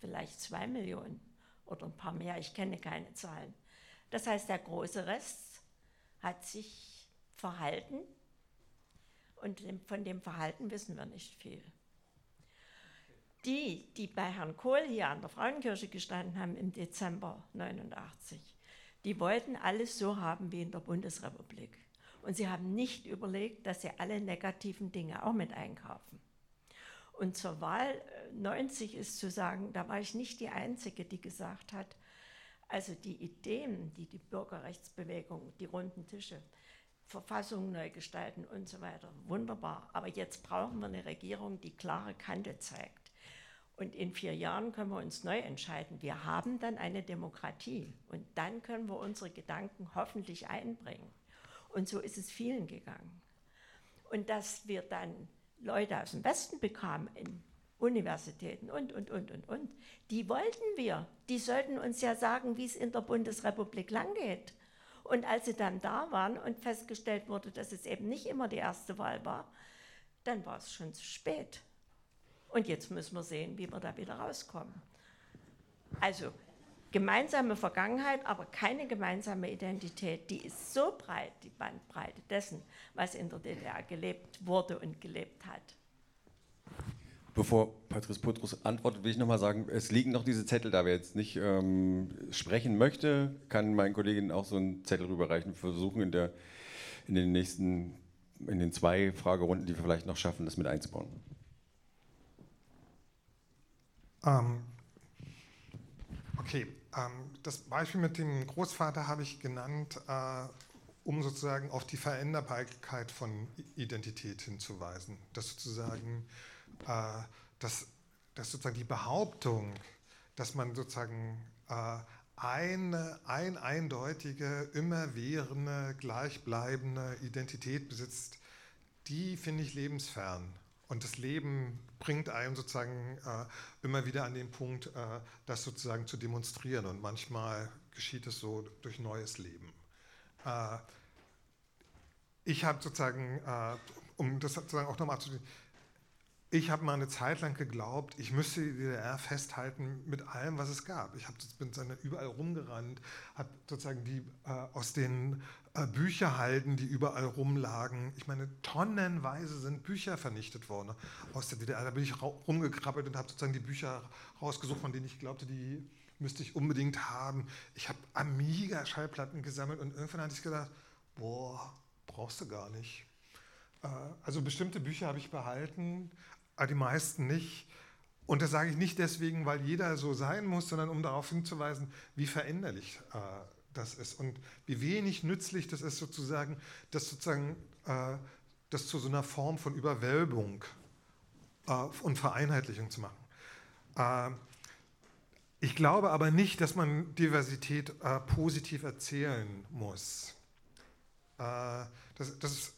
Vielleicht zwei Millionen oder ein paar mehr, ich kenne keine Zahlen. Das heißt, der große Rest hat sich verhalten und von dem Verhalten wissen wir nicht viel. Die, die bei Herrn Kohl hier an der Frauenkirche gestanden haben im Dezember 89, die wollten alles so haben wie in der Bundesrepublik. Und sie haben nicht überlegt, dass sie alle negativen Dinge auch mit einkaufen. Und zur Wahl 90 äh, ist zu sagen, da war ich nicht die Einzige, die gesagt hat, also die Ideen, die die Bürgerrechtsbewegung, die runden Tische, Verfassung neu gestalten und so weiter, wunderbar. Aber jetzt brauchen wir eine Regierung, die klare Kante zeigt. Und in vier Jahren können wir uns neu entscheiden. Wir haben dann eine Demokratie und dann können wir unsere Gedanken hoffentlich einbringen. Und so ist es vielen gegangen. Und dass wir dann Leute aus dem Westen bekamen in Universitäten und, und, und, und, und, die wollten wir. Die sollten uns ja sagen, wie es in der Bundesrepublik langgeht. Und als sie dann da waren und festgestellt wurde, dass es eben nicht immer die erste Wahl war, dann war es schon zu spät. Und jetzt müssen wir sehen, wie wir da wieder rauskommen. Also gemeinsame Vergangenheit, aber keine gemeinsame Identität. Die ist so breit, die Bandbreite dessen, was in der DDR gelebt wurde und gelebt hat. Bevor Patrice Putrus antwortet, will ich nochmal sagen, es liegen noch diese Zettel da. Wer jetzt nicht ähm, sprechen möchte, kann meinen Kolleginnen auch so einen Zettel rüberreichen. Wir versuchen in, der, in den nächsten, in den zwei Fragerunden, die wir vielleicht noch schaffen, das mit einzubauen. Ähm, okay, ähm, das Beispiel mit dem Großvater habe ich genannt, äh, um sozusagen auf die Veränderbarkeit von Identität hinzuweisen. Dass sozusagen, äh, dass, dass sozusagen die Behauptung, dass man sozusagen äh, eine ein eindeutige, immerwährende, gleichbleibende Identität besitzt, die finde ich lebensfern. Und das Leben bringt einen sozusagen äh, immer wieder an den Punkt, äh, das sozusagen zu demonstrieren. Und manchmal geschieht es so durch neues Leben. Äh, ich habe sozusagen, äh, um das sozusagen auch nochmal zu ich habe mal eine Zeit lang geglaubt, ich müsste die DDR festhalten mit allem, was es gab. Ich hab, bin überall rumgerannt, habe sozusagen die äh, aus den äh, Bücherhalden, die überall rumlagen. Ich meine, tonnenweise sind Bücher vernichtet worden aus der DDR. Da bin ich rumgekrabbelt und habe sozusagen die Bücher rausgesucht, von denen ich glaubte, die müsste ich unbedingt haben. Ich habe Amiga-Schallplatten gesammelt und irgendwann hatte ich gedacht, boah, brauchst du gar nicht. Äh, also bestimmte Bücher habe ich behalten, aber die meisten nicht. Und das sage ich nicht deswegen, weil jeder so sein muss, sondern um darauf hinzuweisen, wie veränderlich äh, das ist und wie wenig nützlich das ist, sozusagen, das sozusagen äh, das zu so einer Form von Überwölbung äh, und Vereinheitlichung zu machen. Äh, ich glaube aber nicht, dass man Diversität äh, positiv erzählen muss. Äh, das, das,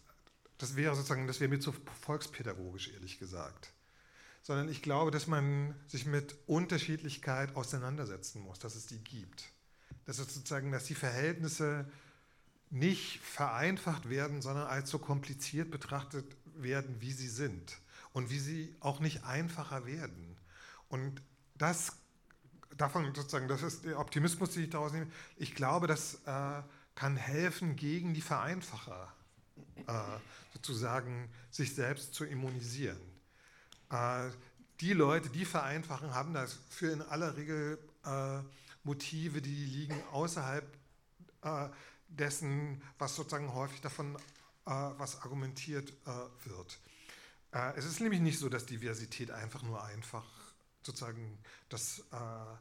das, wäre sozusagen, das wäre mir zu volkspädagogisch, ehrlich gesagt. Sondern ich glaube, dass man sich mit Unterschiedlichkeit auseinandersetzen muss, dass es die gibt dass sozusagen, dass die Verhältnisse nicht vereinfacht werden, sondern als so kompliziert betrachtet werden, wie sie sind und wie sie auch nicht einfacher werden. Und das davon sozusagen, das ist der Optimismus, den ich daraus nehme. Ich glaube, das äh, kann helfen, gegen die Vereinfacher äh, sozusagen sich selbst zu immunisieren. Äh, die Leute, die vereinfachen, haben dafür in aller Regel äh, Motive, die liegen außerhalb äh, dessen, was sozusagen häufig davon, äh, was argumentiert äh, wird. Äh, es ist nämlich nicht so, dass Diversität einfach nur einfach sozusagen das, äh,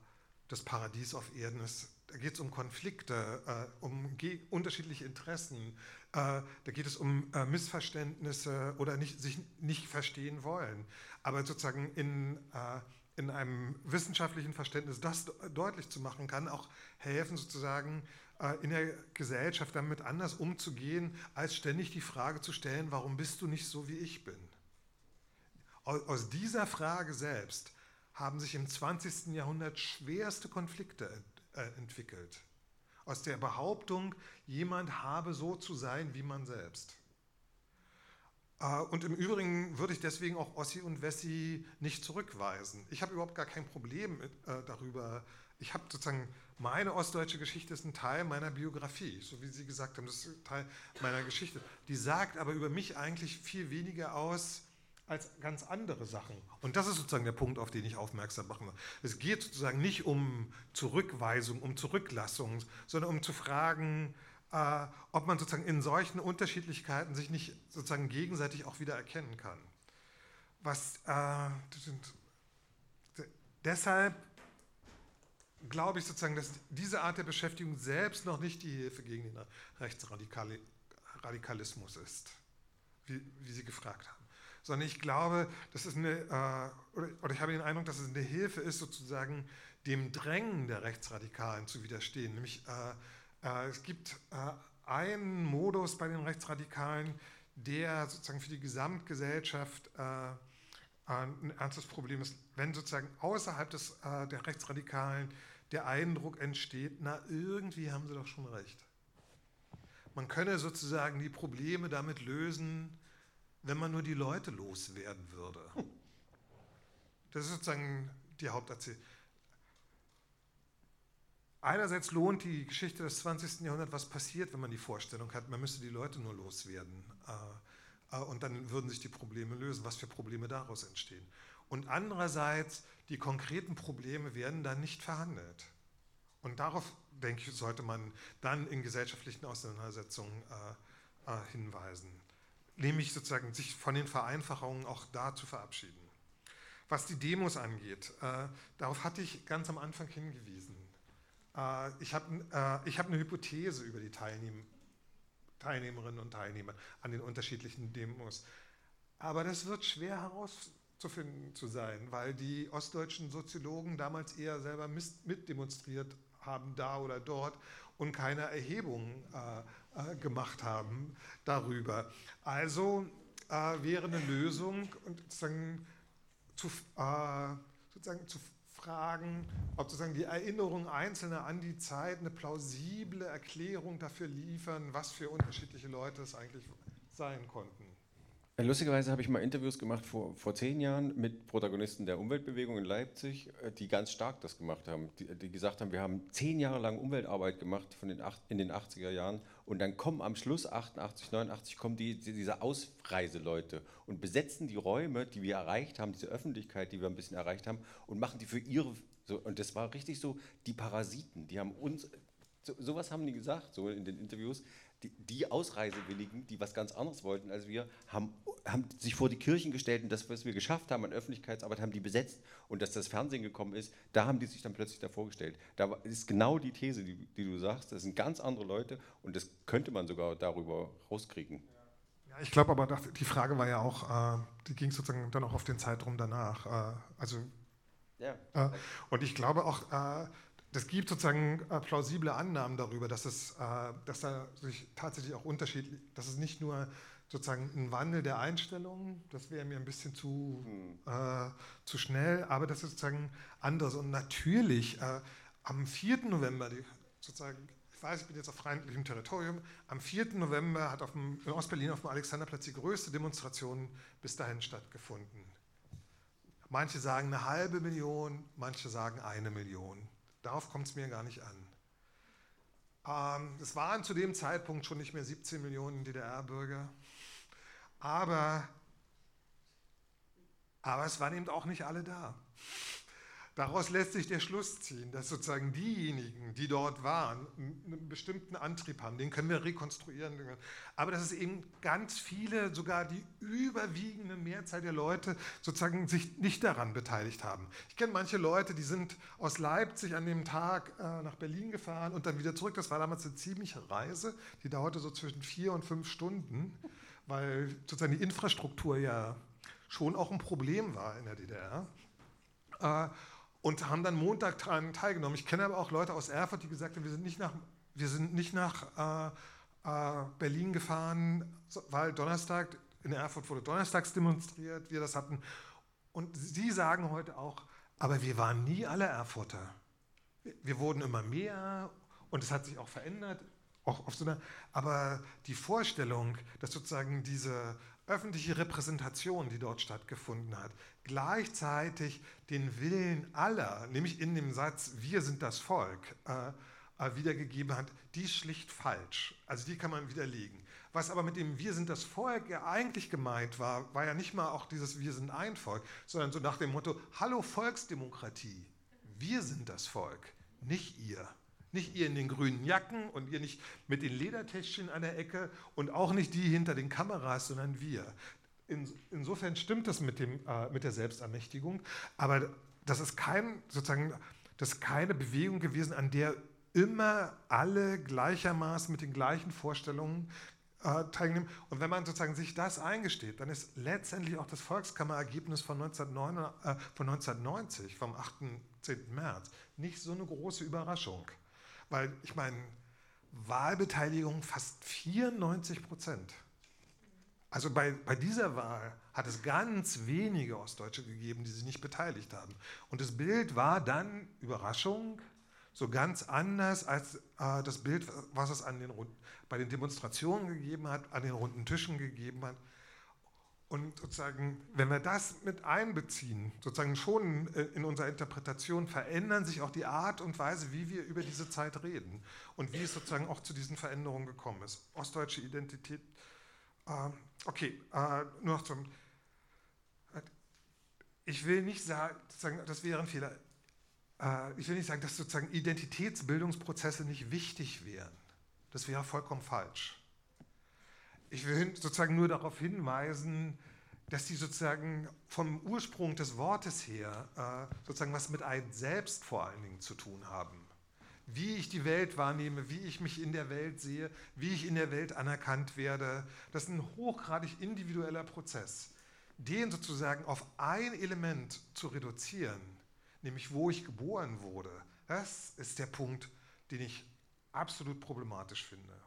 das Paradies auf Erden ist. Da geht es um Konflikte, äh, um unterschiedliche Interessen. da geht es um Missverständnisse oder nicht, sich nicht verstehen wollen. Aber sozusagen in in einem wissenschaftlichen Verständnis das deutlich zu machen, kann auch helfen, sozusagen äh, in der Gesellschaft damit anders umzugehen, als ständig die Frage zu stellen, warum bist du nicht so, wie ich bin? Aus dieser Frage selbst haben sich im 20. Jahrhundert schwerste Konflikte äh, entwickelt. Aus der Behauptung, jemand habe so zu sein wie man selbst. Äh, und im Übrigen würde ich deswegen auch Ossi und Wessi nicht zurückweisen. Ich habe überhaupt gar kein Problem mit, äh, darüber. Ich habe sozusagen, meine ostdeutsche Geschichte ist ein Teil meiner Biografie, so wie Sie gesagt haben, das ist Teil meiner Geschichte. Die sagt aber über mich eigentlich viel weniger aus als ganz andere Sachen. Und das ist sozusagen der Punkt, auf den ich aufmerksam machen will. Es geht sozusagen nicht um Zurückweisung, um Zurücklassung, sondern um zu fragen, äh, ob man sozusagen in solchen Unterschiedlichkeiten sich nicht sozusagen gegenseitig auch wieder erkennen kann. Was äh, deshalb glaube ich sozusagen, dass diese Art der Beschäftigung selbst noch nicht die Hilfe gegen den Rechtsradikalismus ist, wie, wie Sie gefragt haben. Sondern ich glaube, das ist eine, äh, oder, ich habe den Eindruck, dass es eine Hilfe ist, sozusagen dem Drängen der Rechtsradikalen zu widerstehen. Nämlich äh, es gibt äh, einen Modus bei den Rechtsradikalen, der sozusagen für die Gesamtgesellschaft äh, ein ernstes Problem ist, wenn sozusagen außerhalb des, der Rechtsradikalen der Eindruck entsteht, na irgendwie haben sie doch schon recht. Man könne sozusagen die Probleme damit lösen, wenn man nur die Leute loswerden würde. Das ist sozusagen die Haupterzählung. Einerseits lohnt die Geschichte des 20. Jahrhunderts, was passiert, wenn man die Vorstellung hat, man müsste die Leute nur loswerden. Äh, äh, und dann würden sich die Probleme lösen, was für Probleme daraus entstehen. Und andererseits, die konkreten Probleme werden dann nicht verhandelt. Und darauf, denke ich, sollte man dann in gesellschaftlichen Auseinandersetzungen äh, hinweisen. Nämlich sozusagen sich von den Vereinfachungen auch da zu verabschieden. Was die Demos angeht, darauf hatte ich ganz am Anfang hingewiesen. Äh, ich habe äh, hab eine Hypothese über die Teilnehm Teilnehmerinnen und Teilnehmer an den unterschiedlichen Demos. Aber das wird schwer herauszufinden zu sein, weil die ostdeutschen Soziologen damals eher selber mitdemonstriert haben, da oder dort, und keine Erhebungen äh, äh, gemacht haben darüber. Also äh, wäre eine Lösung, sozusagen zu, äh, sozusagen zu fragen, ob sozusagen die Erinnerungen Einzelner an die Zeit eine plausible Erklärung dafür liefern, was für unterschiedliche Leute es eigentlich sein konnten. Äh, lustigerweise habe ich mal Interviews gemacht vor, vor zehn Jahren mit Protagonisten der Umweltbewegung in Leipzig, äh, die ganz stark das gemacht haben. Die, die gesagt haben, wir haben zehn Jahre lang Umweltarbeit gemacht von den acht, in den 80er Jahren und dann kommen am Schluss 88, 89 kommen die, diese Ausreiseleute und besetzen die Räume, die wir erreicht haben, diese Öffentlichkeit, die wir ein bisschen erreicht haben und machen die für ihre, so, und das war richtig so, die Parasiten, die haben uns, so, sowas haben die gesagt, so in den Interviews, die, die, Ausreisewilligen, die was ganz anderes wollten als wir, haben, haben, sich vor die Kirchen gestellt und das, was wir geschafft haben an Öffentlichkeitsarbeit, haben die besetzt. Und dass das Fernsehen gekommen ist, da haben die sich dann plötzlich davor gestellt. Da ist genau die These, die, die du sagst. Das sind ganz andere Leute und das könnte man sogar darüber rauskriegen. Ja, ich glaube aber, die Frage war ja auch, äh, die ging sozusagen dann auch auf den Zeitraum danach. Äh, also, ja. Äh, und ich glaube auch, das gibt sozusagen äh, plausible Annahmen darüber, dass es, äh, dass da sich tatsächlich auch unterschiedlich, dass es nicht nur sozusagen ein Wandel der Einstellungen, das wäre mir ein bisschen zu, hm. äh, zu schnell, aber das ist sozusagen anders. Und natürlich äh, am 4. November, die, sozusagen, ich weiß, ich bin jetzt auf feindlichem Territorium, am 4. November hat auf dem, in Ostberlin auf dem Alexanderplatz die größte Demonstration bis dahin stattgefunden. Manche sagen eine halbe Million, manche sagen eine Million. Darauf kommt es mir gar nicht an. Ähm, es waren zu dem Zeitpunkt schon nicht mehr 17 Millionen DDR-Bürger, aber, aber es waren eben auch nicht alle da. Daraus lässt sich der Schluss ziehen, dass sozusagen diejenigen, die dort waren, einen bestimmten Antrieb haben, den können wir rekonstruieren. Aber dass es eben ganz viele, sogar die überwiegende Mehrzahl der Leute sozusagen sich nicht daran beteiligt haben. Ich kenne manche Leute, die sind aus Leipzig an dem Tag äh, nach Berlin gefahren und dann wieder zurück. Das war damals eine ziemliche Reise, die dauerte so zwischen vier und fünf Stunden, weil sozusagen die Infrastruktur ja schon auch ein Problem war in der DDR. Äh, und haben dann Montag daran teilgenommen. Ich kenne aber auch Leute aus Erfurt, die gesagt haben, wir sind nicht nach, wir sind nicht nach äh, äh, Berlin gefahren, weil Donnerstag, in Erfurt wurde donnerstags demonstriert, wir das hatten. Und sie sagen heute auch, aber wir waren nie alle Erfurter. Wir wurden immer mehr und es hat sich auch verändert, auch auf so einer, aber die Vorstellung, dass sozusagen diese öffentliche Repräsentation, die dort stattgefunden hat, gleichzeitig den Willen aller, nämlich in dem Satz, wir sind das Volk, äh, äh, wiedergegeben hat, die ist schlicht falsch. Also die kann man widerlegen. Was aber mit dem Wir sind das Volk ja eigentlich gemeint war, war ja nicht mal auch dieses Wir sind ein Volk, sondern so nach dem Motto, hallo Volksdemokratie, wir sind das Volk, nicht ihr. Nicht ihr in den grünen Jacken und ihr nicht mit den Ledertäschchen an der Ecke und auch nicht die hinter den Kameras, sondern wir. In, insofern stimmt das mit, dem, äh, mit der Selbstermächtigung, aber das ist, kein, sozusagen, das ist keine Bewegung gewesen, an der immer alle gleichermaßen mit den gleichen Vorstellungen äh, teilnehmen. Und wenn man sozusagen sich das eingesteht, dann ist letztendlich auch das Volkskammerergebnis von, 1909, äh, von 1990, vom 18. März, nicht so eine große Überraschung. Weil ich meine, Wahlbeteiligung fast 94 Prozent. Also bei, bei dieser Wahl hat es ganz wenige Ostdeutsche gegeben, die sich nicht beteiligt haben. Und das Bild war dann, Überraschung, so ganz anders als äh, das Bild, was es an den, bei den Demonstrationen gegeben hat, an den runden Tischen gegeben hat. Und sozusagen, wenn wir das mit einbeziehen, sozusagen schon äh, in unserer Interpretation, verändern sich auch die Art und Weise, wie wir über diese Zeit reden und wie es sozusagen auch zu diesen Veränderungen gekommen ist. Ostdeutsche Identität, äh, okay, äh, nur noch zum, ich will nicht sagen, das wäre ein Fehler, ich will nicht sagen, dass sozusagen Identitätsbildungsprozesse nicht wichtig wären. Das wäre vollkommen falsch. Ich will sozusagen nur darauf hinweisen, dass die sozusagen vom Ursprung des Wortes her äh, sozusagen was mit einem selbst vor allen Dingen zu tun haben. Wie ich die Welt wahrnehme, wie ich mich in der Welt sehe, wie ich in der Welt anerkannt werde, das ist ein hochgradig individueller Prozess. Den sozusagen auf ein Element zu reduzieren, nämlich wo ich geboren wurde, das ist der Punkt, den ich absolut problematisch finde.